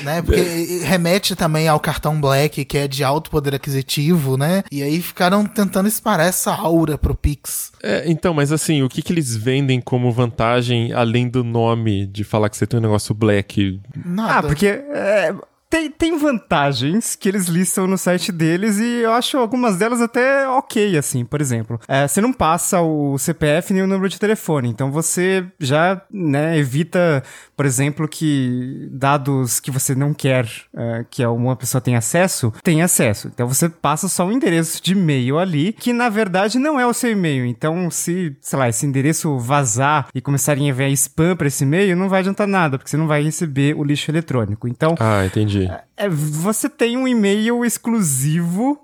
né? Porque remete também ao cartão Black, que é de alto poder aquisitivo, né? E aí ficaram tentando disparar essa aura pro Pix. É, então, mas assim, o que, que eles vendem como vantagem além do nome de falar que você tem um negócio Black? Nada. Ah, porque é, tem, tem vantagens que eles listam no site deles e eu acho algumas delas até ok, assim. Por exemplo, é, você não passa o CPF nem o número de telefone, então você já né, evita, por exemplo, que dados que você não quer é, que uma pessoa tenha acesso, tem acesso. Então você passa só um endereço de e-mail ali, que na verdade não é o seu e-mail. Então, se, sei lá, esse endereço vazar e começarem a enviar spam para esse e-mail, não vai adiantar nada, porque você não vai receber o lixo eletrônico. Então. Ah, entendi. É, você tem um e-mail exclusivo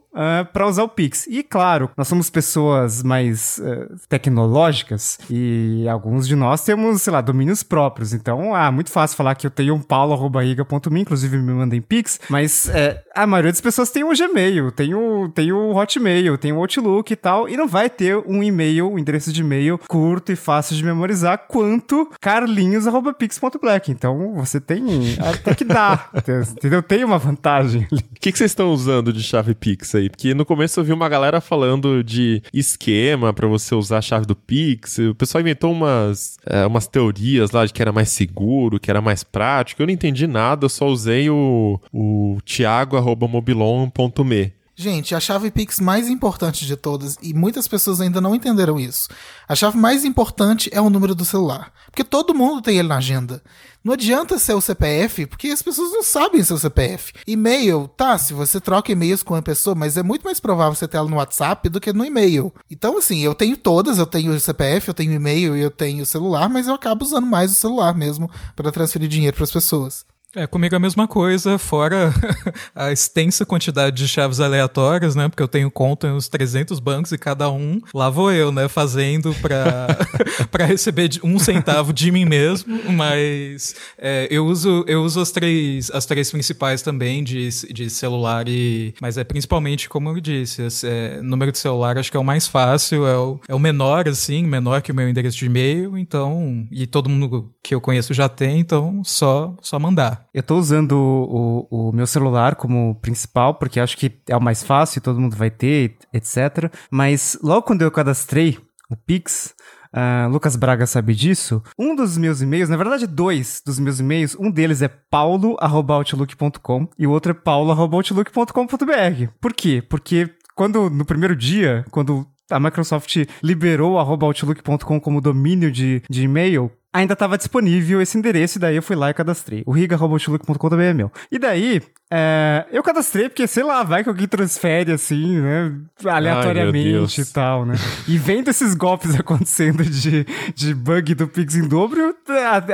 para usar o Pix. E claro, nós somos pessoas mais uh, tecnológicas e alguns de nós temos, sei lá, domínios próprios. Então, ah, muito fácil falar que eu tenho um paulo.riga.me, inclusive me mandem Pix, mas é, a maioria das pessoas tem o Gmail, tem o, tem o Hotmail, tem o Outlook e tal, e não vai ter um e-mail, um endereço de e-mail curto e fácil de memorizar quanto carlinhos.pix.black. Então, você tem até que dá, entendeu? Tem uma vantagem. O que, que vocês estão usando de chave Pix aí? Porque no começo eu vi uma galera falando de esquema para você usar a chave do Pix. O pessoal inventou umas, é, umas teorias lá de que era mais seguro, que era mais prático. Eu não entendi nada, eu só usei o, o thiago.mobilon.me. Gente, a chave Pix mais importante de todas, e muitas pessoas ainda não entenderam isso. A chave mais importante é o número do celular. Porque todo mundo tem ele na agenda. Não adianta ser o CPF, porque as pessoas não sabem seu CPF. E-mail, tá, se você troca e-mails com uma pessoa, mas é muito mais provável você ter ela no WhatsApp do que no e-mail. Então, assim, eu tenho todas, eu tenho o CPF, eu tenho e-mail e eu tenho o celular, mas eu acabo usando mais o celular mesmo para transferir dinheiro para as pessoas. É, comigo a mesma coisa, fora a extensa quantidade de chaves aleatórias, né? Porque eu tenho conta em uns 300 bancos e cada um, lá vou eu, né? Fazendo para receber um centavo de mim mesmo, mas é, eu uso, eu uso as três, as três principais também de, de celular e... Mas é principalmente, como eu disse, é, número de celular acho que é o mais fácil, é o, é o menor, assim, menor que o meu endereço de e-mail, então... E todo mundo que eu conheço já tem, então só, só mandar. Eu tô usando o, o, o, meu celular como principal, porque acho que é o mais fácil, todo mundo vai ter, etc. Mas logo quando eu cadastrei o Pix, Uh, Lucas Braga sabe disso. Um dos meus e-mails, na verdade, dois dos meus e-mails, um deles é paulo.outlook.com e o outro é paulo.outlook.com.br. Por quê? Porque quando no primeiro dia, quando a Microsoft liberou outlook.com como domínio de, de e-mail, ainda estava disponível esse endereço, e daí eu fui lá e cadastrei. O riga.outlook.com.br é meu. E daí, é, eu cadastrei porque, sei lá, vai que alguém transfere assim, né? Aleatoriamente Ai, e tal, né? E vendo esses golpes acontecendo de, de bug do Pix em dobro,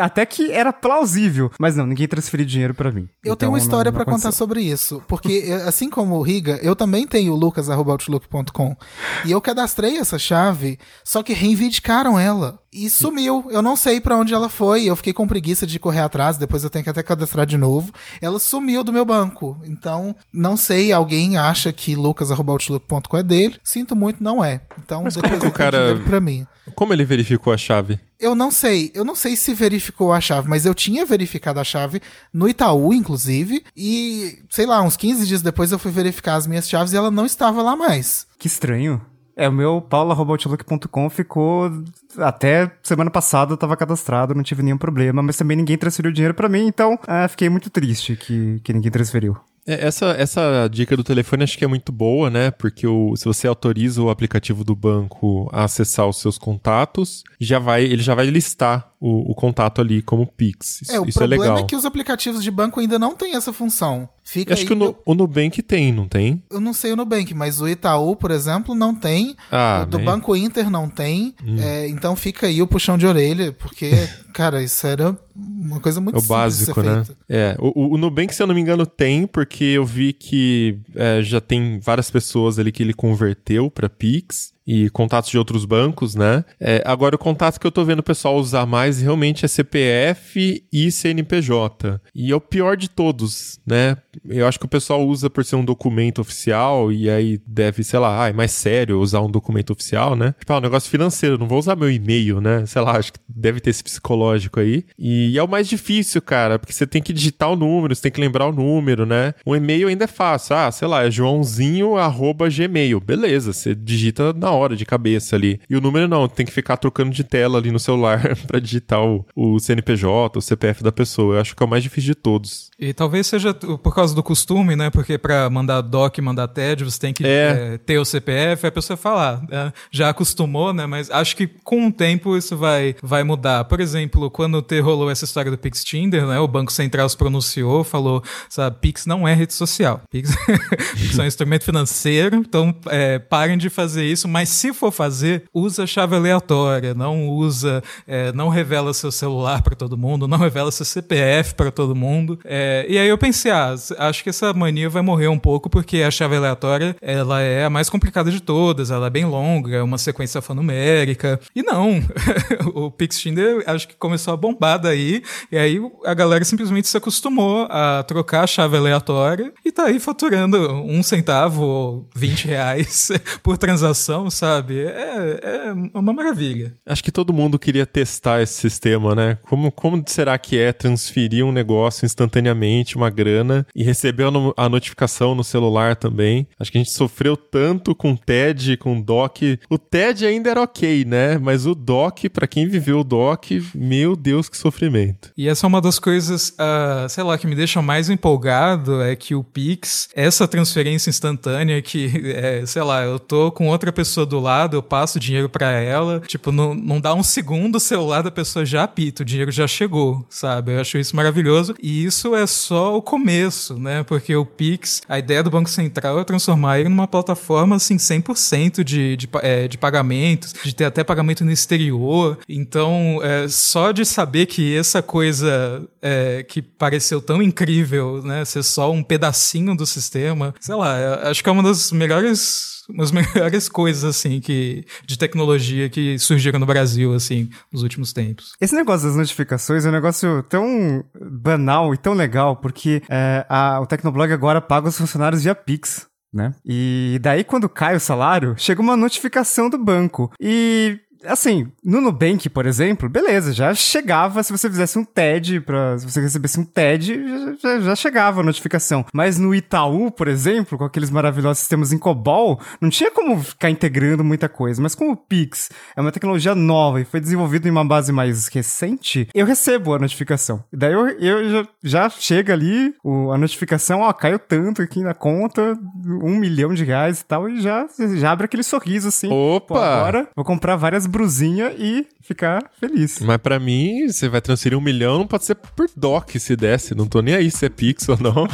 até que era plausível. Mas não, ninguém transferiu dinheiro para mim. Eu então, tenho uma história para contar sobre isso. Porque, assim como o Riga, eu também tenho o lucas.outlook.com. E eu cadastrei essa chave, só que reivindicaram ela. E sumiu. Eu não sei para onde ela foi. Eu fiquei com preguiça de correr atrás, depois eu tenho que até cadastrar de novo. Ela sumiu do meu banco banco. Então, não sei, alguém acha que lucas.outlook.com é dele. Sinto muito, não é. Então, Mas depois como o cara para mim. Como ele verificou a chave? Eu não sei. Eu não sei se verificou a chave, mas eu tinha verificado a chave no Itaú, inclusive, e sei lá, uns 15 dias depois eu fui verificar as minhas chaves e ela não estava lá mais. Que estranho. É, o meu paula.outlook.com ficou até semana passada eu tava cadastrado, não tive nenhum problema, mas também ninguém transferiu dinheiro para mim, então é, fiquei muito triste que, que ninguém transferiu. É, essa, essa dica do telefone acho que é muito boa, né? Porque o, se você autoriza o aplicativo do banco a acessar os seus contatos, já vai, ele já vai listar o, o contato ali como Pix. Isso, é, o isso é problema é, é que os aplicativos de banco ainda não têm essa função. Fica Acho que o, no, o, Nubank tem, não tem? Eu não sei o Nubank, mas o Itaú, por exemplo, não tem. Ah, o do né? Banco Inter não tem. Hum. É, então fica aí o puxão de orelha, porque, cara, isso era uma coisa muito é o básico, né? Feita. É, o, o, Nubank, se eu não me engano, tem, porque eu vi que é, já tem várias pessoas ali que ele converteu para Pix e contatos de outros bancos, né? É, agora, o contato que eu tô vendo o pessoal usar mais realmente é CPF e CNPJ. E é o pior de todos, né? Eu acho que o pessoal usa por ser um documento oficial e aí deve, sei lá, ah, é mais sério usar um documento oficial, né? Tipo, ah, um negócio financeiro, não vou usar meu e-mail, né? Sei lá, acho que deve ter esse psicológico aí. E é o mais difícil, cara, porque você tem que digitar o número, você tem que lembrar o número, né? Um e-mail ainda é fácil. Ah, sei lá, é joãozinho.gmail. Beleza, você digita na hora de cabeça ali. E o número não, tem que ficar trocando de tela ali no celular para digitar o, o CNPJ, o CPF da pessoa. Eu acho que é o mais difícil de todos. E talvez seja por causa do costume, né? Porque para mandar doc, mandar TED, você tem que é. É, ter o CPF, a pessoa falar, ah, já acostumou, né? Mas acho que com o tempo isso vai, vai mudar. Por exemplo, quando te rolou essa história do Pix Tinder, né? O Banco Central se pronunciou, falou, sabe, Pix não é rede social. Pix, Pix é um instrumento financeiro, então é, parem de fazer isso, mas mas se for fazer, usa chave aleatória, não usa, é, não revela seu celular para todo mundo, não revela seu CPF para todo mundo. É, É, e aí eu pensei, ah, acho que essa mania vai morrer um pouco porque a chave aleatória ela é a mais complicada de todas, ela é bem longa, é uma sequência alfanumérica. E não, o Pix Tinder acho que começou a bombar daí, e aí a galera simplesmente se acostumou a trocar a chave aleatória e tá aí faturando um centavo ou 20 reais por transação, sabe? É, é uma maravilha. Acho que todo mundo queria testar esse sistema, né? Como, como será que é transferir um negócio instantaneamente, uma grana, e receber a, no- a notificação no celular também? Acho que a gente sofreu tanto com TED, com DOC. O TED ainda era ok, né? Mas o DOC, pra quem viveu o DOC, meu Deus, que sofrimento. E essa é uma das coisas, ah, sei lá, que me deixa mais empolgado é que o Pix, essa transferência instantânea que, é, sei lá, eu tô com outra pessoa do lado, eu passo o dinheiro pra ela, tipo, não, não dá um segundo, o celular da pessoa já apita, o dinheiro já chegou, sabe? Eu acho isso maravilhoso. E isso é só o começo, né? Porque o Pix, a ideia do Banco Central é transformar ele numa plataforma, assim, 100% de, de, é, de pagamentos, de ter até pagamento no exterior. Então, é, só de saber que essa coisa é, que pareceu tão incrível, né? Ser só um pedacinho do sistema, sei lá, eu acho que é uma das melhores umas melhores coisas assim que de tecnologia que surgiram no Brasil assim nos últimos tempos. Esse negócio das notificações é um negócio tão banal e tão legal, porque é, a- o Tecnoblog agora paga os funcionários via Pix. Né? E daí, quando cai o salário, chega uma notificação do banco. E assim, no Nubank, por exemplo, beleza, já chegava se você fizesse um TED, pra, se você recebesse um TED, já, já- chegava a notificação. Mas no Itaú, por exemplo, com aqueles maravilhosos sistemas em COBOL, não tinha como ficar integrando muita coisa. Mas como o Pix é uma tecnologia nova e foi desenvolvido em uma base mais recente, eu recebo a notificação. E daí eu, eu já, já chega ali o- a notificação, ó, caiu tanto aqui na conta, um milhão de reais e tal, e já, já abre aquele sorriso assim. Opa! Agora vou comprar várias brusinhas e ficar feliz. Mas pra mim, você vai transferir um milhão, não pode ser por DOC se desse. Não tô nem aí se é Pix ou não.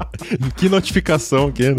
que notificação que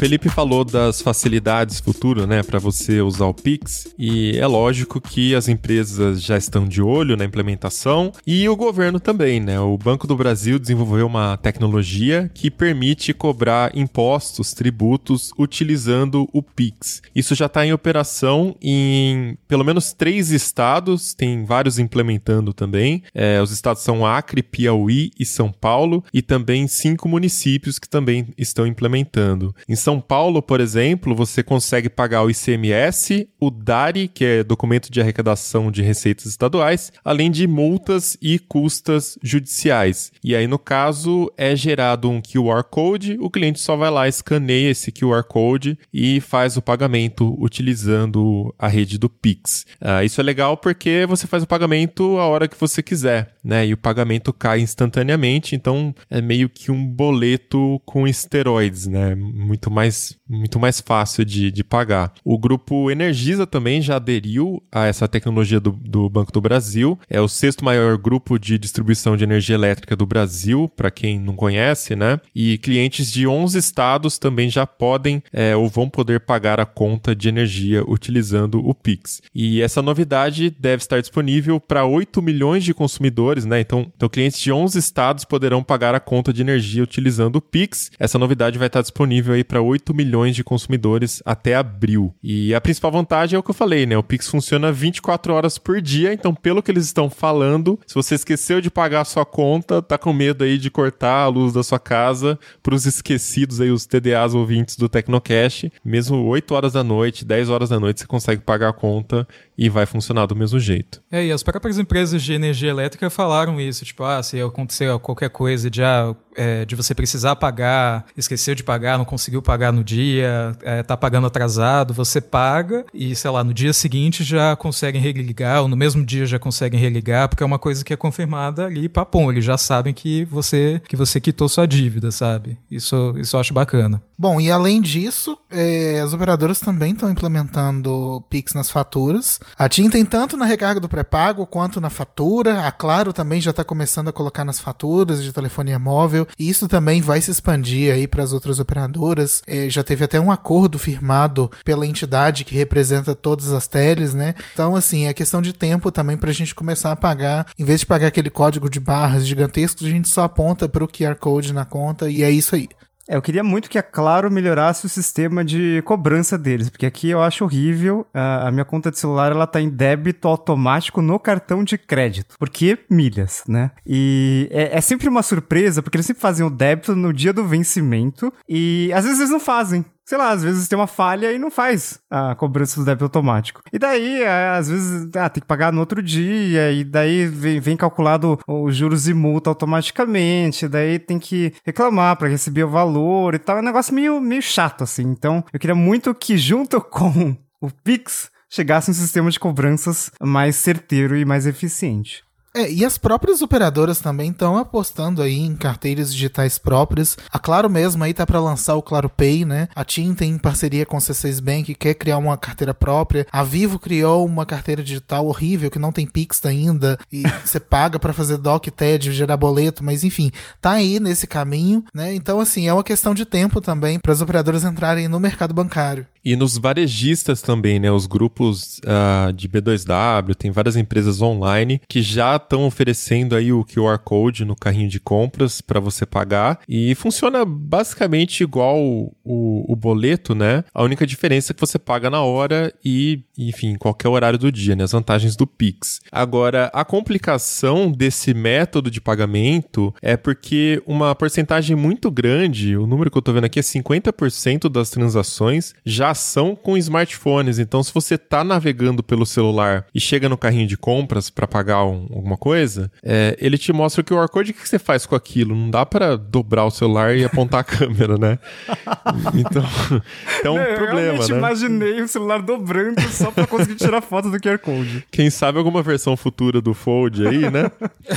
Felipe falou das facilidades futuro, né, para você usar o Pix, e é lógico que as empresas já estão de olho na implementação e o governo também, né? O Banco do Brasil desenvolveu uma tecnologia que permite cobrar impostos, tributos utilizando o Pix. Isso já está em operação em pelo menos três estados, tem vários implementando também. É, os estados são Acre, Piauí e São Paulo, e também cinco municípios que também estão implementando. Em São Paulo, por exemplo, você consegue pagar o ICMS, o DARI, que é documento de arrecadação de receitas estaduais, além de multas e custas judiciais. E aí, no caso, é gerado um QR Code, o cliente só vai lá, escaneia esse QR Code e faz o pagamento utilizando a rede do Pix. Ah, isso é legal porque você faz o pagamento a hora que você quiser, né? E o pagamento cai instantaneamente, então é meio que um boleto com esteroides, né? Muito mais, muito mais fácil de, de pagar. O grupo Energisa também já aderiu a essa tecnologia do, do Banco do Brasil. É o sexto maior grupo de distribuição de energia elétrica do Brasil, para quem não conhece, né? E clientes de 11 estados também já podem é, ou vão poder pagar a conta de energia utilizando o Pix. E essa novidade deve estar disponível para 8 milhões de consumidores, né? Então, então, clientes de 11 estados poderão pagar a conta de energia utilizando o Pix. Essa novidade vai estar disponível aí para 8 milhões de consumidores até abril. E a principal vantagem é o que eu falei, né? O Pix funciona 24 horas por dia, então, pelo que eles estão falando, se você esqueceu de pagar a sua conta, tá com medo aí de cortar a luz da sua casa, para os esquecidos aí, os TDAs ouvintes do Tecnocast, mesmo 8 horas da noite, 10 horas da noite, você consegue pagar a conta e vai funcionar do mesmo jeito. É, e as próprias empresas de energia elétrica falaram isso, tipo, ah, se acontecer qualquer coisa de, ah, é, de você precisar pagar, esqueceu de pagar, não conseguiu pagar no dia, é, tá pagando atrasado, você paga e, sei lá, no dia seguinte já conseguem religar, ou no mesmo dia já conseguem religar, porque é uma coisa que é confirmada ali, papum, eles já sabem que você, que você quitou sua dívida, sabe? Isso, isso eu acho bacana. Bom, e além disso, é, as operadoras também estão implementando Pix nas faturas. A TIM tem tanto na recarga do pré-pago quanto na fatura. A Claro também já está começando a colocar nas faturas de telefonia móvel. E isso também vai se expandir aí para as outras operadoras. É, já teve até um acordo firmado pela entidade que representa todas as teles, né? Então, assim, é questão de tempo também para a gente começar a pagar. Em vez de pagar aquele código de barras gigantesco, a gente só aponta para o QR Code na conta e é isso aí. É, eu queria muito que a Claro melhorasse o sistema de cobrança deles, porque aqui eu acho horrível. A, a minha conta de celular ela tá em débito automático no cartão de crédito, porque milhas, né? E é, é sempre uma surpresa, porque eles sempre fazem o débito no dia do vencimento e às vezes eles não fazem sei lá, às vezes tem uma falha e não faz a cobrança do débito automático. E daí, é, às vezes, ah, tem que pagar no outro dia, e daí vem, vem calculado os juros e multa automaticamente, daí tem que reclamar para receber o valor e tal. É um negócio meio, meio chato, assim. Então, eu queria muito que, junto com o Pix, chegasse um sistema de cobranças mais certeiro e mais eficiente. É, e as próprias operadoras também estão apostando aí em carteiras digitais próprias. A Claro mesmo aí tá para lançar o Claro Pay, né? A TIM tem parceria com o C6 Bank, quer criar uma carteira própria. A Vivo criou uma carteira digital horrível que não tem Pix ainda e você paga para fazer doc, TED, gerar boleto, mas enfim, tá aí nesse caminho, né? Então assim, é uma questão de tempo também para as operadoras entrarem no mercado bancário. E nos varejistas também, né? Os grupos uh, de B2W, tem várias empresas online que já estão oferecendo aí o QR Code no carrinho de compras para você pagar. E funciona basicamente igual o, o, boleto, né? A única diferença é que você paga na hora e, enfim, qualquer horário do dia, né? As vantagens do Pix. Agora, a complicação desse método de pagamento é porque uma porcentagem muito grande, o número que eu tô vendo aqui é 50% das transações já ação com smartphones. Então, se você está navegando pelo celular e chega no carrinho de compras para pagar um, alguma coisa, é, ele te mostra o QR Code. O que, que você faz com aquilo? Não dá para dobrar o celular e apontar a câmera, né? Então, é um Não, problema, eu né? imaginei o celular dobrando só para conseguir tirar foto do QR Code. Quem sabe alguma versão futura do Fold aí, né?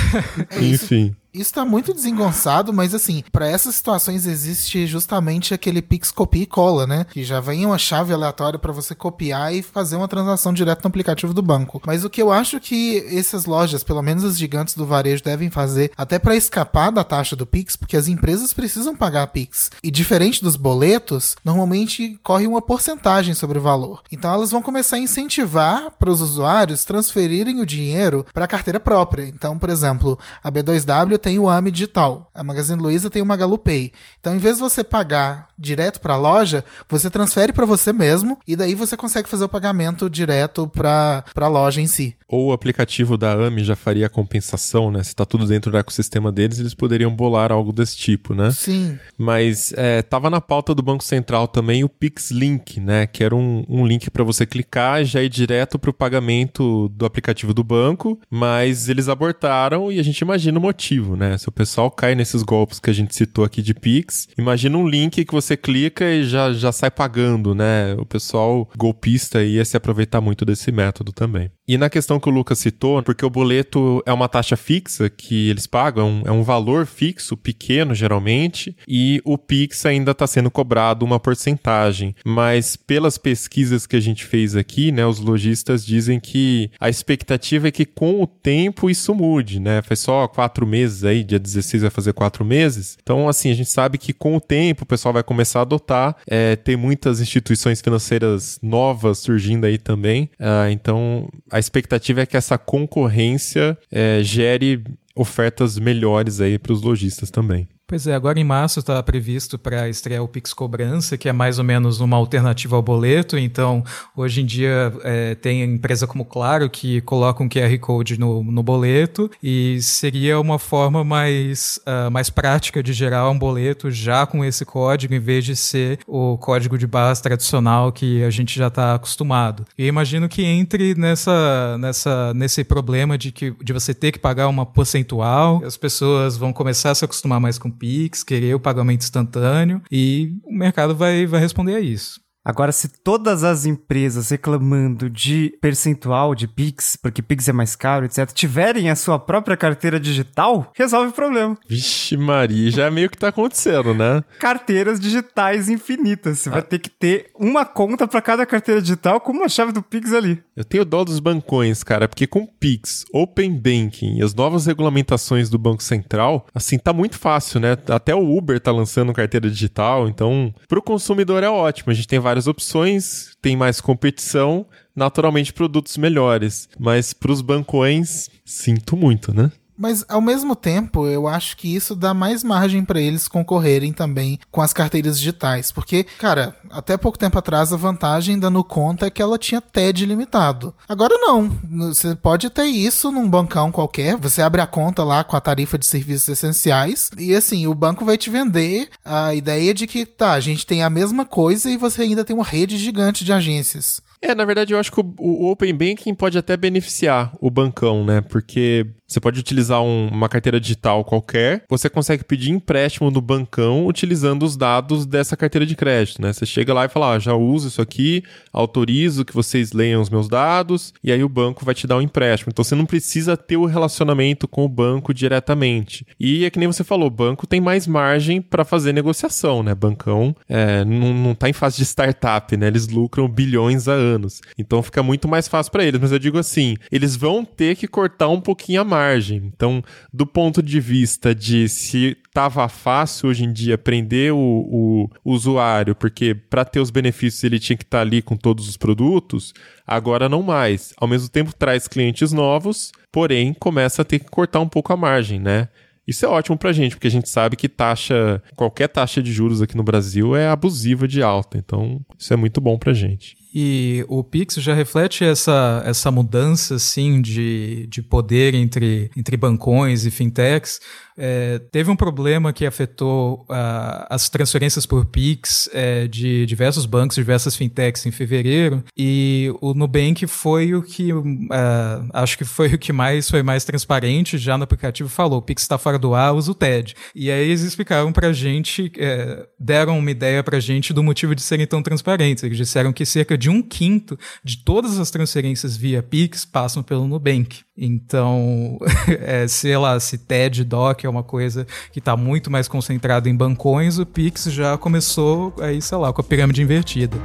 Enfim. Isso tá muito desengonçado, mas assim, para essas situações existe justamente aquele Pix copia e cola, né? Que já vem uma chave aleatória para você copiar e fazer uma transação direto no aplicativo do banco. Mas o que eu acho que essas lojas, pelo menos as gigantes do varejo, devem fazer, até para escapar da taxa do Pix, porque as empresas precisam pagar Pix. E diferente dos boletos, normalmente corre uma porcentagem sobre o valor. Então elas vão começar a incentivar para os usuários transferirem o dinheiro para a carteira própria. Então, por exemplo, a B2W tem o AME Digital. A Magazine Luiza tem o Magalu Pay. Então, em vez de você pagar direto para a loja, você transfere para você mesmo e daí você consegue fazer o pagamento direto para a loja em si. Ou o aplicativo da AME já faria a compensação, né? Se está tudo dentro do ecossistema deles, eles poderiam bolar algo desse tipo, né? Sim. Mas é, tava na pauta do Banco Central também o Pix Link, né? Que era um, um link para você clicar e já ir direto para o pagamento do aplicativo do banco, mas eles abortaram e a gente imagina o motivo, né? Se o pessoal cai nesses golpes que a gente citou aqui de Pix, imagina um link que você clica e já, já sai pagando, né? O pessoal golpista ia se aproveitar muito desse método também. E na questão que o Lucas citou, porque o boleto é uma taxa fixa que eles pagam, é um, é valor fixo, pequeno geralmente, e o Pix ainda está sendo cobrado uma porcentagem. Mas pelas pesquisas que a gente fez aqui, né, os lojistas dizem que a expectativa é que com o tempo isso mude, né? Faz só quatro meses aí, dia 16 vai fazer quatro meses. Então, assim, a gente sabe que com o tempo o pessoal vai começar a adotar, é, tem muitas instituições financeiras novas surgindo aí também. Uh, então, a expectativa é que essa concorrência é, gere ofertas melhores aí para os lojistas também. Pois é, agora em março está previsto para estrear o Pix Cobrança, que é mais ou menos uma alternativa ao boleto. Então, hoje em dia é, tem empresa como Claro que coloca um QR Code no, no boleto e seria uma forma mais, uh, mais prática de gerar um boleto já com esse código, em vez de ser o código de barras tradicional que a gente já está acostumado. E imagino que entre nessa, nessa, nesse problema de, que, de você ter que pagar uma percentual, as pessoas vão começar a se acostumar mais com Pix, querer o pagamento instantâneo e o mercado vai, vai responder a isso. Agora, se todas as empresas reclamando de percentual de Pix, porque Pix é mais caro, etc., tiverem a sua própria carteira digital, resolve o problema. Vixe Maria, já é meio que tá acontecendo, né? Carteiras digitais infinitas. Você vai ter que ter uma conta para cada carteira digital com uma chave do Pix ali. Eu tenho dó dos bancões, cara, porque com Pix, Open Banking e as novas regulamentações do Banco Central, assim, tá muito fácil, né? Até o Uber tá lançando carteira digital, então pro consumidor é ótimo. A gente tem várias opções, tem mais competição, naturalmente produtos melhores. Mas pros bancões, sinto muito, né? Mas ao mesmo tempo, eu acho que isso dá mais margem para eles concorrerem também com as carteiras digitais, porque, cara, até pouco tempo atrás a vantagem da Nuconta é que ela tinha TED limitado. Agora não, você pode ter isso num bancão qualquer, você abre a conta lá com a tarifa de serviços essenciais e assim, o banco vai te vender a ideia de que, tá, a gente tem a mesma coisa e você ainda tem uma rede gigante de agências. É, na verdade, eu acho que o, o Open Banking pode até beneficiar o bancão, né? Porque você pode utilizar um- uma carteira digital qualquer, você consegue pedir empréstimo no bancão utilizando os dados dessa carteira de crédito, né? Você chega lá e fala, ah, já uso isso aqui, autorizo que vocês leiam os meus dados, e aí o banco vai te dar um empréstimo. Então você não precisa ter o relacionamento com o banco diretamente. E é que nem você falou, o banco tem mais margem para fazer negociação, né? Bancão é, não, não tá em fase de startup, né? Eles lucram bilhões a anos. Então fica muito mais fácil para eles. Mas eu digo assim, eles vão ter que cortar um pouquinho a margem. Então, do ponto de vista de se tava fácil hoje em dia prender o, o usuário, porque para ter os benefícios ele tinha que estar ali com todos os produtos, agora não mais. Ao mesmo tempo traz clientes novos, porém começa a ter que cortar um pouco a margem, né? Isso é ótimo pra gente, porque a gente sabe que taxa, qualquer taxa de juros aqui no Brasil é abusiva de alta. Então, isso é muito bom pra gente. E o Pix já reflete essa, essa mudança, assim, de, de poder entre, entre bancões e fintechs. É, teve um problema que afetou ah, as transferências por Pix é, de diversos bancos, diversas fintechs em fevereiro, e o Nubank foi o que, ah, acho que foi o que mais foi mais transparente já no aplicativo, falou, Pix está fora do ar, usa o TED. E aí eles explicaram pra gente, é, deram uma ideia pra gente do motivo de serem tão transparentes. Eles disseram que cerca um quinto de todas as transferências via Pix passam pelo Nubank. Então, é, sei lá, se TED, DOC é uma coisa que está muito mais concentrada em bancões, o Pix já começou aí, sei lá, com a pirâmide invertida.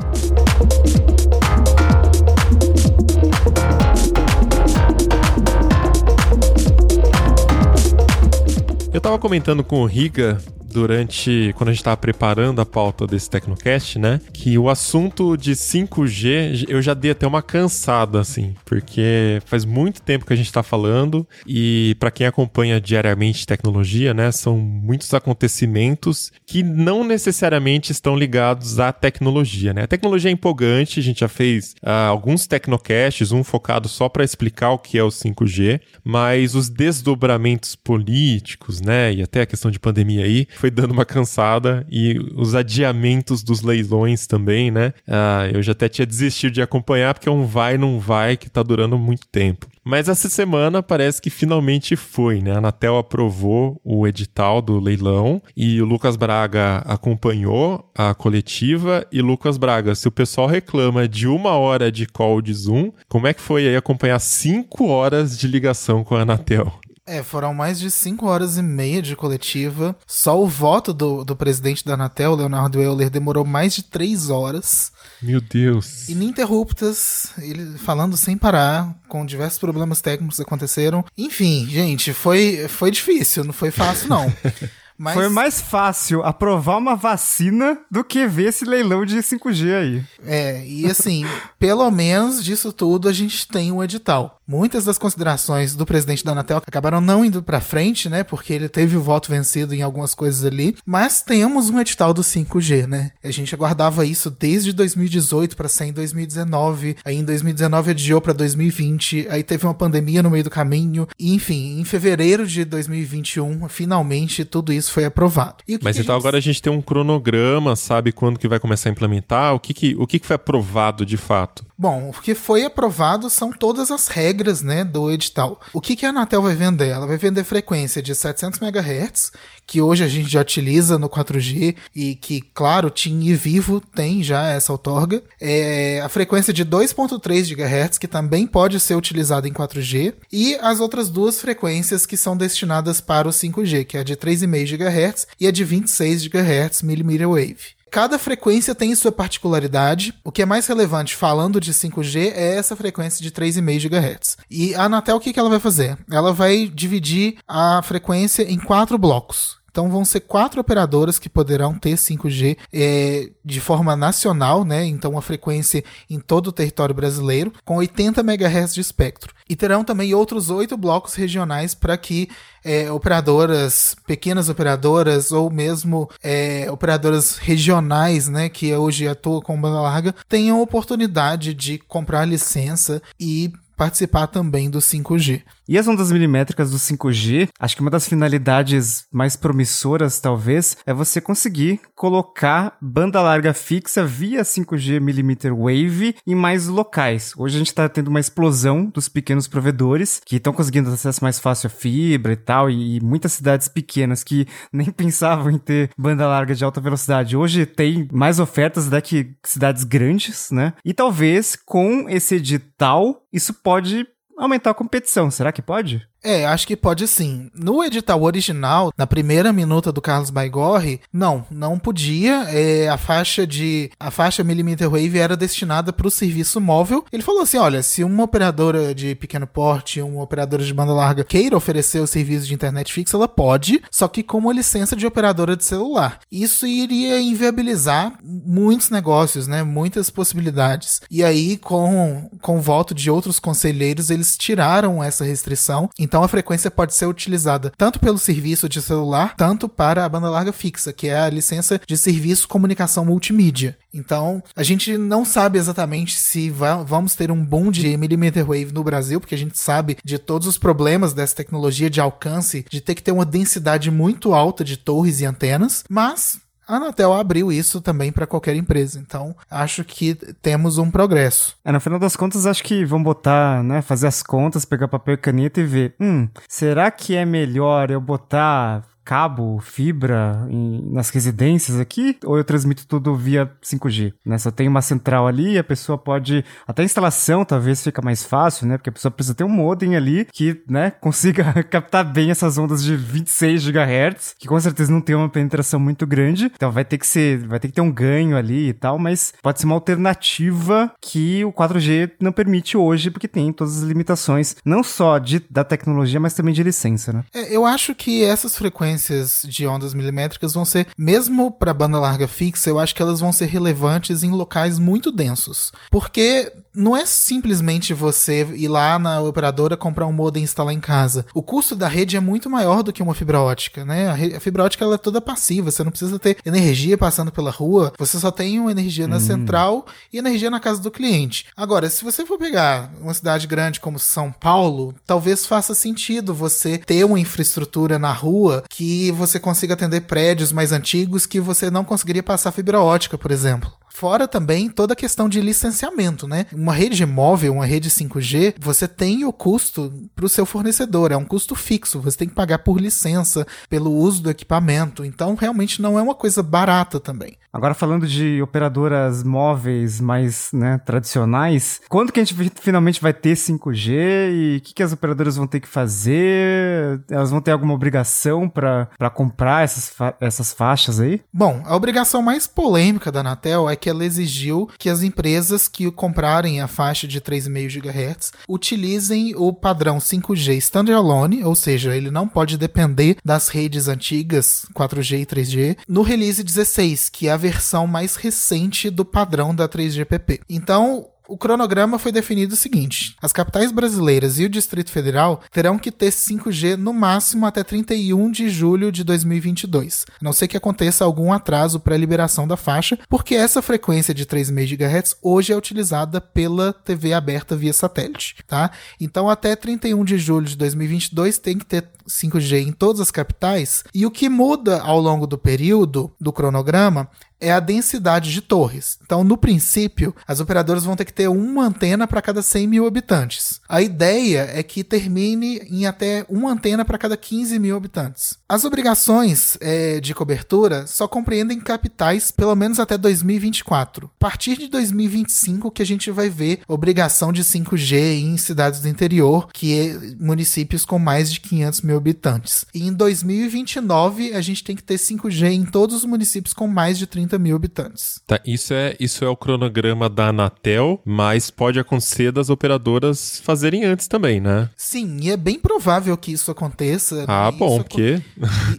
Eu tava comentando com o Riga durante quando a gente tava preparando a pauta desse Tecnocast, né, que o assunto de 5G eu já dei até uma cansada assim, porque faz muito tempo que a gente tá falando e para quem acompanha diariamente tecnologia, né, são muitos acontecimentos que não necessariamente estão ligados à tecnologia, né? A tecnologia é empolgante, a gente já fez ah, alguns Tecnocasts, um focado só para explicar o que é o 5G, mas os desdobramentos políticos, né, e até a questão de pandemia aí, foi dando uma cansada e os adiamentos dos leilões também, né? Ah, eu já até tinha desistido de acompanhar porque é um vai não vai que tá durando muito tempo. Mas essa semana parece que finalmente foi, né? A Anatel aprovou o edital do leilão e o Lucas Braga acompanhou a coletiva. E Lucas Braga, se o pessoal reclama de uma hora de call de Zoom, como é que foi aí acompanhar cinco horas de ligação com a Anatel? É, foram mais de 5 horas e meia de coletiva. Só o voto do, do presidente da Anatel, Leonardo Euler, demorou mais de 3 horas. Meu Deus. Ininterruptas, ele falando sem parar, com diversos problemas técnicos que aconteceram. Enfim, gente, foi, foi difícil, não foi fácil, não. Mas, Foi mais fácil aprovar uma vacina do que ver esse leilão de 5G aí. É, e assim, pelo menos disso tudo a gente tem um edital. Muitas das considerações do presidente da Anatel acabaram não indo pra frente, né? Porque ele teve o voto vencido em algumas coisas ali. Mas temos um edital do 5G, né? A gente aguardava isso desde 2018 pra sair em 2019. Aí em 2019 adiou pra 2020. Aí teve uma pandemia no meio do caminho. E, enfim, em fevereiro de 2021, finalmente tudo isso foi aprovado. Que Mas que então gente- agora a gente tem um cronograma, sabe quando que vai começar a implementar? O que que, o que, que foi aprovado de fato? Bom, o que foi aprovado são todas as regras né, do edital. O que, que a Anatel vai vender? Ela vai vender frequência de 700 MHz, que hoje a gente já utiliza no 4G e que, claro, TIM e Vivo tem já essa outorga. É a frequência de 2.3 GHz, que também pode ser utilizada em 4G, e as outras duas frequências que são destinadas para o 5G, que é a de 3,5 GHz e a de 26 GHz millimeter wave. Cada frequência tem sua particularidade. O que é mais relevante falando de 5G é essa frequência de 3,5 GHz. E a Anatel o que, que ela vai fazer? Ela vai dividir a frequência em quatro blocos. Então vão ser quatro operadoras que poderão ter 5G é, de forma nacional, né? Então a frequência em todo o território brasileiro, com 80 MHz de espectro. E terão também outros oito blocos regionais para que é, operadoras, pequenas operadoras ou mesmo é, operadoras regionais, né, que hoje atuam com banda larga, tenham oportunidade de comprar licença e participar também do 5G. E as ondas milimétricas do 5G, acho que uma das finalidades mais promissoras, talvez, é você conseguir colocar banda larga fixa via 5G millimeter wave em mais locais. Hoje a gente está tendo uma explosão dos pequenos provedores que estão conseguindo acesso mais fácil à fibra e tal, e muitas cidades pequenas que nem pensavam em ter banda larga de alta velocidade. Hoje tem mais ofertas do que cidades grandes, né? E talvez com esse edital isso pode aumentar a competição. Será que pode? É, acho que pode sim. No edital original, na primeira minuta do Carlos Baigorre, não, não podia. É, a faixa de a faixa millimeter wave era destinada para o serviço móvel. Ele falou assim, olha, se uma operadora de pequeno porte, uma operadora de banda larga queira oferecer o serviço de internet fixa, ela pode, só que com uma licença de operadora de celular. Isso iria inviabilizar muitos negócios, né? Muitas possibilidades. E aí, com com o voto de outros conselheiros, eles tiraram essa restrição. Então a frequência pode ser utilizada tanto pelo serviço de celular, tanto para a banda larga fixa, que é a licença de serviço comunicação multimídia. Então, a gente não sabe exatamente se vamos ter um boom de millimeter wave no Brasil, porque a gente sabe de todos os problemas dessa tecnologia de alcance, de ter que ter uma densidade muito alta de torres e antenas, mas a Anatel abriu isso também para qualquer empresa. Então, acho que temos um progresso. É, no final das contas, acho que vão botar, né, fazer as contas, pegar papel e caneta e ver, hum, será que é melhor eu botar cabo, fibra em, nas residências aqui, ou eu transmito tudo via 5G? Né? Só tem uma central ali a pessoa pode. Até a instalação talvez fica mais fácil, né? Porque a pessoa precisa ter um modem ali que né, consiga captar bem essas ondas de 26 GHz, que com certeza não tem uma penetração muito grande. Então vai ter que ser, vai ter que ter um ganho ali e tal, mas pode ser uma alternativa que o 4G não permite hoje, porque tem todas as limitações, não só de, da tecnologia, mas também de licença, né? É, eu acho que essas frequências frequências de ondas milimétricas vão ser, mesmo para banda larga fixa, eu acho que elas vão ser relevantes em locais muito densos. Porque não é simplesmente você ir lá na operadora comprar um modem e instalar em casa. O custo da rede é muito maior do que uma fibra ótica, né? A, fibra ótica ela é toda passiva, você não precisa ter energia passando pela rua, você só tem uma energia na hum. central e energia na casa do cliente. Agora, se você for pegar uma cidade grande como São Paulo, talvez faça sentido você ter uma infraestrutura na rua que você consiga atender prédios mais antigos que você não conseguiria passar fibra ótica, por exemplo. Fora também toda a questão de licenciamento, né? Uma rede móvel, uma rede 5G, você tem o custo para o seu fornecedor, é um custo fixo, você tem que pagar por licença, pelo uso do equipamento, então realmente não é uma coisa barata também. Agora falando de operadoras móveis mais né, tradicionais, quando que a gente finalmente vai ter 5G e o que, que as operadoras vão ter que fazer? Elas vão ter alguma obrigação para comprar essas, fa essas faixas aí? Bom, a obrigação mais polêmica da Anatel é que ela exigiu que as empresas que comprarem a faixa de 3,5 GHz utilizem o padrão 5G standalone, ou seja, ele não pode depender das redes antigas 4G e 3G, no release 16, que é a versão mais recente do padrão da 3GPP. Então, o cronograma foi definido o seguinte: as capitais brasileiras e o Distrito Federal terão que ter 5G no máximo até 31 de julho de 2022, a não ser que aconteça algum atraso para a liberação da faixa, porque essa frequência de 3,5 GHz hoje é utilizada pela TV aberta via satélite, tá? Então até 31 de julho de 2022 tem que ter 5G em todas as capitais, e o que muda ao longo do período do cronograma é a densidade de torres. Então, no princípio, as operadoras vão ter que ter uma antena para cada 100 mil habitantes. A ideia é que termine em até uma antena para cada 15 mil habitantes. As obrigações é, de cobertura só compreendem capitais pelo menos até 2024. A partir de 2025 que a gente vai ver obrigação de 5G em cidades do interior, que é municípios com mais de 500 mil habitantes. E em 2029 a gente tem que ter 5G em todos os municípios com mais de 30 mil habitantes. Tá, isso é, isso é o cronograma da Anatel, mas pode acontecer das operadoras fazerem antes também, né? Sim, e é bem provável que isso aconteça. Ah, né? bom, isso, porque.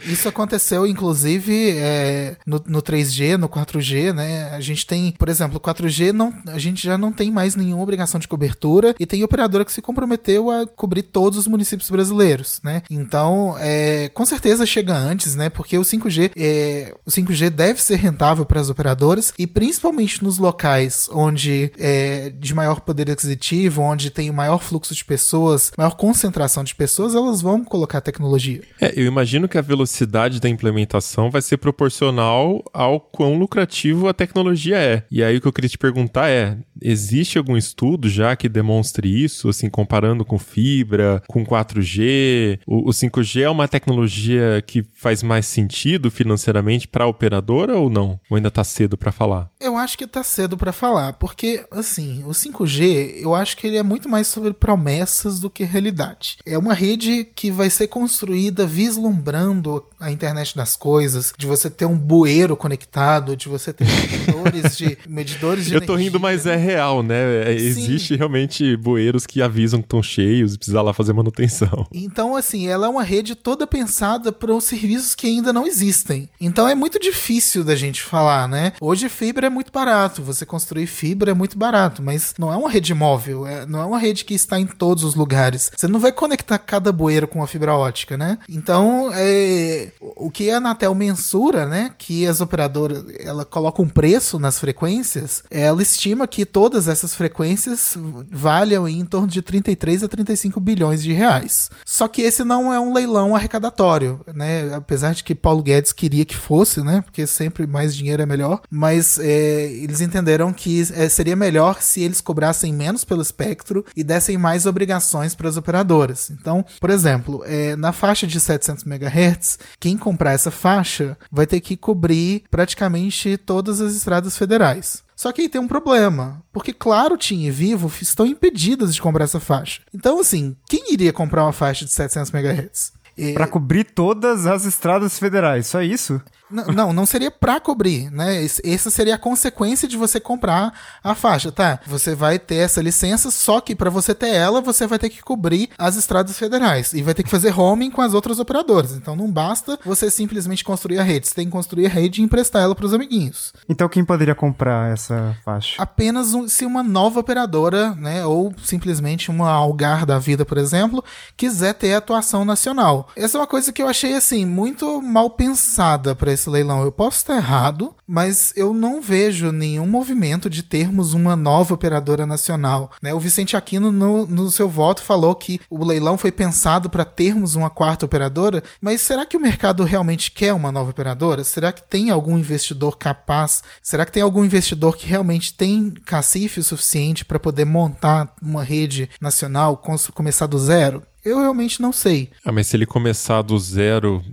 Isso aconteceu, inclusive, é, no, no 3G, no 4G, né? A gente tem, por exemplo, 4G, não, a gente já não tem mais nenhuma obrigação de cobertura e tem operadora que se comprometeu a cobrir todos os municípios brasileiros, né? Então, é, com certeza chega antes, né? Porque o 5G, é, o 5G deve ser rentável para as operadoras e principalmente nos locais onde é de maior poder aquisitivo, onde tem maior fluxo de pessoas, maior concentração de pessoas, elas vão colocar tecnologia. É, eu imagino que a velocidade da implementação vai ser proporcional ao quão lucrativo a tecnologia é. E aí o que eu queria te perguntar é: existe algum estudo já que demonstre isso, assim, comparando com fibra, com 4G? O, o 5G é uma tecnologia que faz mais sentido financeiramente para a operadora ou não? Ou ainda tá cedo para falar? Eu acho que tá cedo para falar, porque assim, o 5G, eu acho que ele é muito mais sobre promessas do que realidade. É uma rede que vai ser construída vislumbrando a internet das coisas, de você ter um bueiro conectado, de você ter medidores de medidores de Eu tô rindo, mas é real, né? É, Existe realmente bueiros que avisam que estão cheios e precisa lá fazer manutenção. Então, assim, ela é uma rede toda pensada para os serviços que ainda não existem. Então é muito difícil da gente falar, né? Hoje fibra é muito barato, você construir fibra é muito barato, mas não é uma rede móvel, é- não é uma rede que está em todos os lugares. Você não vai conectar cada bueiro com uma fibra ótica, né? Então, é, o que a Anatel mensura, né? Que as operadoras, ela coloca um preço nas frequências, ela estima que todas essas frequências valham em torno de 33 a 35 bilhões de reais. Só que esse não é um leilão arrecadatório, né? Apesar de que Paulo Guedes queria que fosse, né? Porque sempre mais dinheiro é melhor. Mas é, eles entenderam que é, seria melhor se eles cobrassem menos pelo espectro e dessem mais obrigações para as operadoras. Então, por exemplo, é, na faixa de 700 MHz, quem comprar essa faixa vai ter que cobrir praticamente todas as estradas federais. Só que aí tem um problema, porque claro, TIM e Vivo estão impedidas de comprar essa faixa. Então, assim, quem iria comprar uma faixa de 700 MHz? E- Pra cobrir todas as estradas federais, só isso? Não, não seria pra cobrir, né? Essa seria a consequência de você comprar a faixa, tá? Você vai ter essa licença, só que pra você ter ela, você vai ter que cobrir as estradas federais e vai ter que fazer roaming com as outras operadoras. Então não basta você simplesmente construir a rede, você tem que construir a rede e emprestar ela pros amiguinhos. Então quem poderia comprar essa faixa? Apenas um- se uma nova operadora, né, ou simplesmente uma Algar da vida, por exemplo, quiser ter atuação nacional. Essa é uma coisa que eu achei assim muito mal pensada para esse leilão. Eu posso estar errado, mas eu não vejo nenhum movimento de termos uma nova operadora nacional. Né? O Vicente Aquino, no, no seu voto, falou que o leilão foi pensado para termos uma quarta operadora, mas será que o mercado realmente quer uma nova operadora? Será que tem algum investidor capaz? Será que tem algum investidor que realmente tem cacife o suficiente para poder montar uma rede nacional, começar do zero? Eu realmente não sei. Ah, mas se ele começar do zero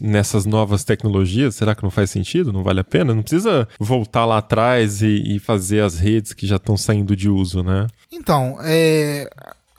nessas novas tecnologias, será que não faz sentido? Não vale a pena? Não precisa voltar lá atrás e, e fazer as redes que já estão saindo de uso, né? Então, é,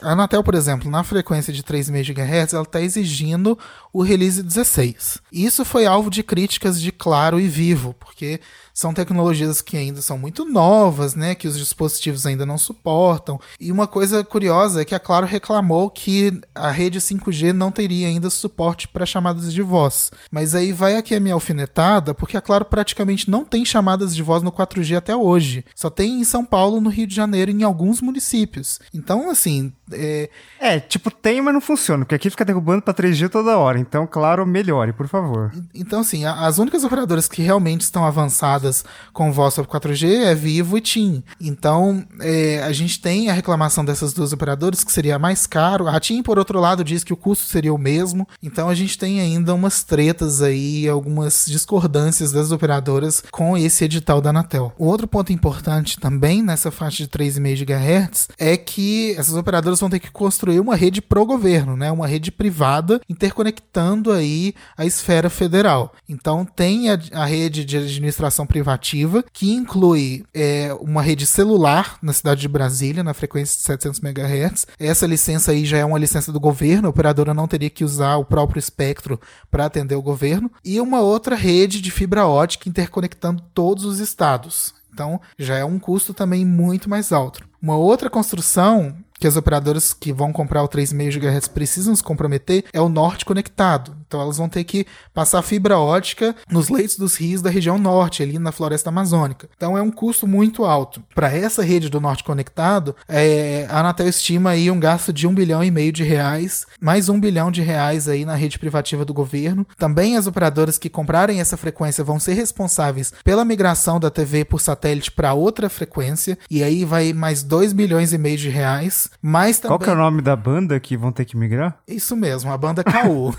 a Anatel, por exemplo, na frequência de 3,5 GHz, ela está exigindo o release 16. Isso foi alvo de críticas de Claro e Vivo, porque são tecnologias que ainda são muito novas, né, que os dispositivos ainda não suportam. E uma coisa curiosa é que a Claro reclamou que a rede 5G não teria ainda suporte para chamadas de voz. Mas aí vai aqui a minha alfinetada, porque a Claro praticamente não tem chamadas de voz no 4G até hoje. Só tem em São Paulo, no Rio de Janeiro e em alguns municípios. Então, assim, é, É, tipo, tem, mas não funciona, porque aqui fica derrubando pra 3G toda hora. Então, claro, melhore, por favor. Então, assim, as únicas operadoras que realmente estão avançadas conectadas com voz sobre 4G é Vivo e TIM. Então, é, a gente tem a reclamação dessas duas operadoras que seria mais caro. A TIM, por outro lado, diz que o custo seria o mesmo. Então, a gente tem ainda umas tretas aí, algumas discordâncias das operadoras com esse edital da Anatel. O outro ponto importante também nessa faixa de 3,5 GHz é que essas operadoras vão ter que construir uma rede pro governo, né? Uma rede privada interconectando aí a esfera federal. Então tem a, a rede de administração privativa que inclui é, uma rede celular na cidade de Brasília na frequência de 700 MHz. Essa licença aí já é uma licença do governo, a operadora não teria que usar o próprio espectro para atender o governo. E uma outra rede de fibra ótica interconectando todos os estados. Então já é um custo também muito mais alto. Uma outra construção que as operadoras que vão comprar o 3,5 GHz precisam se comprometer é o norte conectado. Então elas vão ter que passar fibra ótica nos leitos dos rios da região norte, ali na floresta amazônica. Então é um custo muito alto. Para essa rede do norte conectado, é, a Anatel estima aí um gasto de um bilhão e meio de reais, mais um bilhão de reais aí na rede privativa do governo. Também as operadoras que comprarem essa frequência vão ser responsáveis pela migração da TV por satélite para outra frequência, e aí vai mais 2 bilhões e meio de reais. Mas também... Qual que é o nome da banda que vão ter que migrar? Isso mesmo, a banda Caô.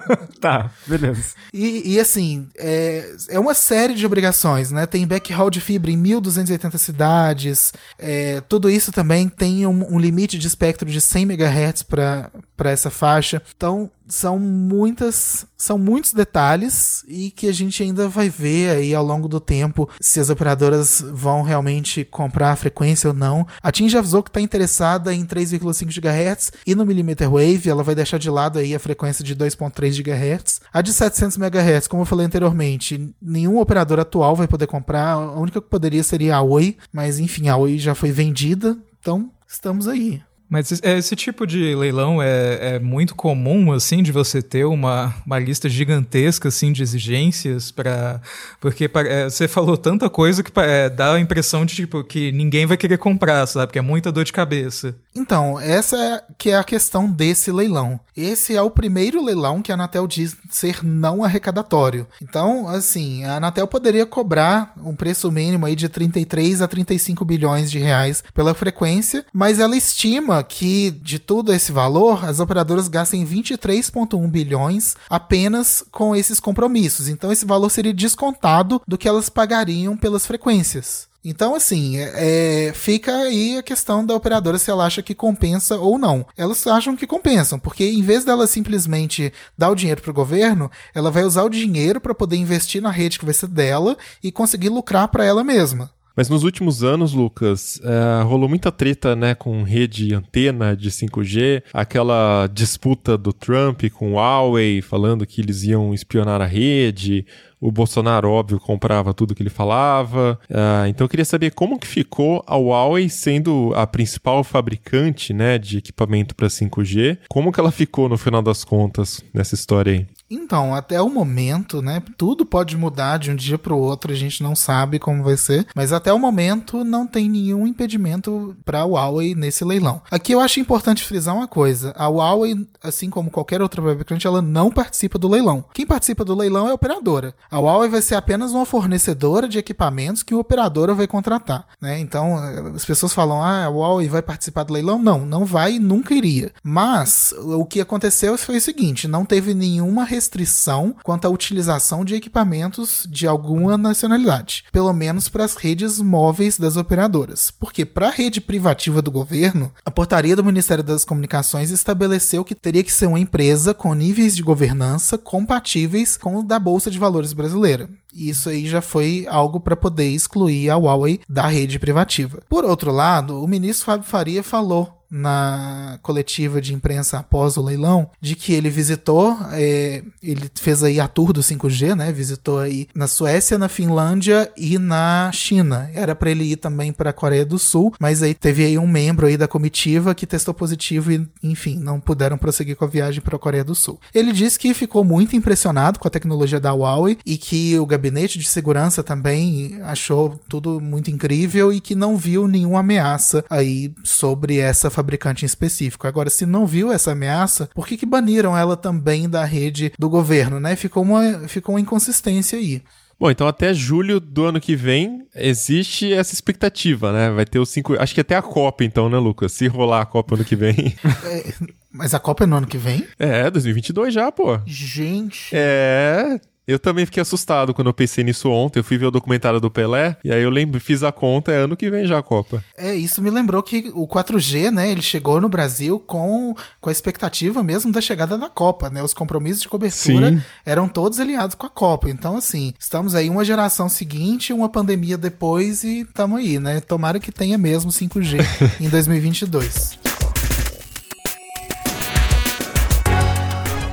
tá, beleza. E, e assim, é, é uma série de obrigações, né? Tem backhaul de fibra em 1.280 cidades. É, tudo isso também tem um, um, limite de espectro de 100 MHz para essa faixa. Então, são muitas, são muitos detalhes e que a gente ainda vai ver aí ao longo do tempo se as operadoras vão realmente comprar a frequência ou não. A TIM já avisou que está interessada em 3,5 GHz e no millimeter wave, ela vai deixar de lado aí a frequência de 2.3 GHz. A de 700 MHz, como eu falei anteriormente, nenhum operador atual vai poder comprar, a única que poderia seria a Oi, mas enfim, a Oi já foi vendida, então estamos aí. Mas esse tipo de leilão é, é, muito comum, assim, de você ter uma, uma lista gigantesca, assim, de exigências para Porque é, você falou tanta coisa que é, dá a impressão de, tipo, que ninguém vai querer comprar, sabe? Que é muita dor de cabeça. Então, essa é que é a questão desse leilão. Esse é o primeiro leilão que a Anatel diz ser não arrecadatório. Então, assim, a Anatel poderia cobrar um preço mínimo aí de 33 a 35 bilhões de reais pela frequência, mas ela estima que de todo esse valor, as operadoras gastem 23,1 bilhões apenas com esses compromissos. Então, esse valor seria descontado do que elas pagariam pelas frequências. Então, assim, é, fica aí a questão da operadora se ela acha que compensa ou não. Elas acham que compensam, porque em vez dela simplesmente dar o dinheiro para o governo, ela vai usar o dinheiro para poder investir na rede que vai ser dela e conseguir lucrar para ela mesma. Mas nos últimos anos, Lucas, é, rolou muita treta, né, com rede antena de 5G, aquela disputa do Trump com o Huawei, falando que eles iam espionar a rede, o Bolsonaro, óbvio, comprava tudo que ele falava. Uh, então eu queria saber como que ficou a Huawei sendo a principal fabricante né, de equipamento para 5G. Como que ela ficou no final das contas nessa história aí? Então, até o momento, né? Tudo pode mudar de um dia para o outro, a gente não sabe como vai ser, mas até o momento não tem nenhum impedimento para a Huawei nesse leilão. Aqui eu acho importante frisar uma coisa: a Huawei, assim como qualquer outra fabricante, ela não participa do leilão. Quem participa do leilão é a operadora. A Huawei vai ser apenas uma fornecedora de equipamentos que o operadora vai contratar, né? Então, as pessoas falam: "Ah, a Huawei vai participar do leilão?" Não, não vai e nunca iria. Mas o que aconteceu foi o seguinte, não teve nenhuma restrição quanto à utilização de equipamentos de alguma nacionalidade, pelo menos para as redes móveis das operadoras. Porque para a rede privativa do governo, a portaria do Ministério das Comunicações estabeleceu que teria que ser uma empresa com níveis de governança compatíveis com o da Bolsa de Valores brasileira. E isso aí já foi algo para poder excluir a Huawei da rede privativa. Por outro lado, o ministro Fábio Faria falou na coletiva de imprensa após o leilão de que ele visitou, é, ele fez aí a tour do 5G, né? Visitou aí na Suécia, na Finlândia e na China. Era para ele ir também para a Coreia do Sul, mas aí teve aí um membro aí da comitiva que testou positivo e, enfim, não puderam prosseguir com a viagem para a Coreia do Sul. Ele disse que ficou muito impressionado com a tecnologia da Huawei e que o gabinete de segurança também achou tudo muito incrível e que não viu nenhuma ameaça aí sobre essa fabricação fabricante em específico. Agora, se não viu essa ameaça, por que, que baniram ela também da rede do governo, né? Ficou uma, ficou uma inconsistência aí. Bom, então até julho do ano que vem existe essa expectativa, né? Vai ter os cinco. Acho que até a Copa, então, né, Lucas? Se rolar a Copa ano que vem. Mas a Copa é no ano que vem? é, 2022 já, pô. Gente. É. Eu também fiquei assustado quando eu pensei nisso ontem. Eu fui ver o documentário do Pelé e aí eu lembro, fiz a conta, é ano que vem já a Copa. É, isso me lembrou que o 4G, né, ele chegou no Brasil com, com a expectativa mesmo da chegada da Copa, né? Os compromissos de cobertura Sim. eram todos alinhados com a Copa. Então, assim, estamos aí uma geração seguinte, uma pandemia depois e estamos aí, né? Tomara que tenha mesmo 5G em 2022.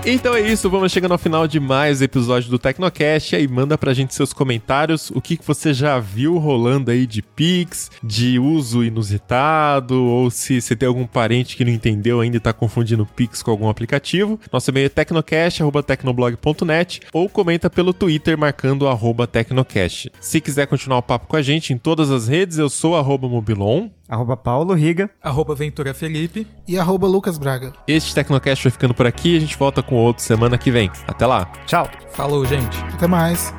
Então é isso, vamos chegando ao final de mais episódio do Tecnocast. Aí manda pra gente seus comentários, o que, que você já viu rolando aí de Pix, de uso inusitado, ou se você tem algum parente que não entendeu ainda e tá confundindo Pix com algum aplicativo. Nosso e-mail é tecnocast.tecnoblog.net ou comenta pelo Twitter marcando arroba Tecnocast. Se quiser continuar o papo com a gente em todas as redes, eu sou arroba Mobilon. Arroba Paulo Riga. Arroba Ventura Felipe. E arroba Lucas Braga. Este Tecnocast vai ficando por aqui, a gente volta com outro semana que vem. Até lá! Tchau. Falou, gente. Até mais.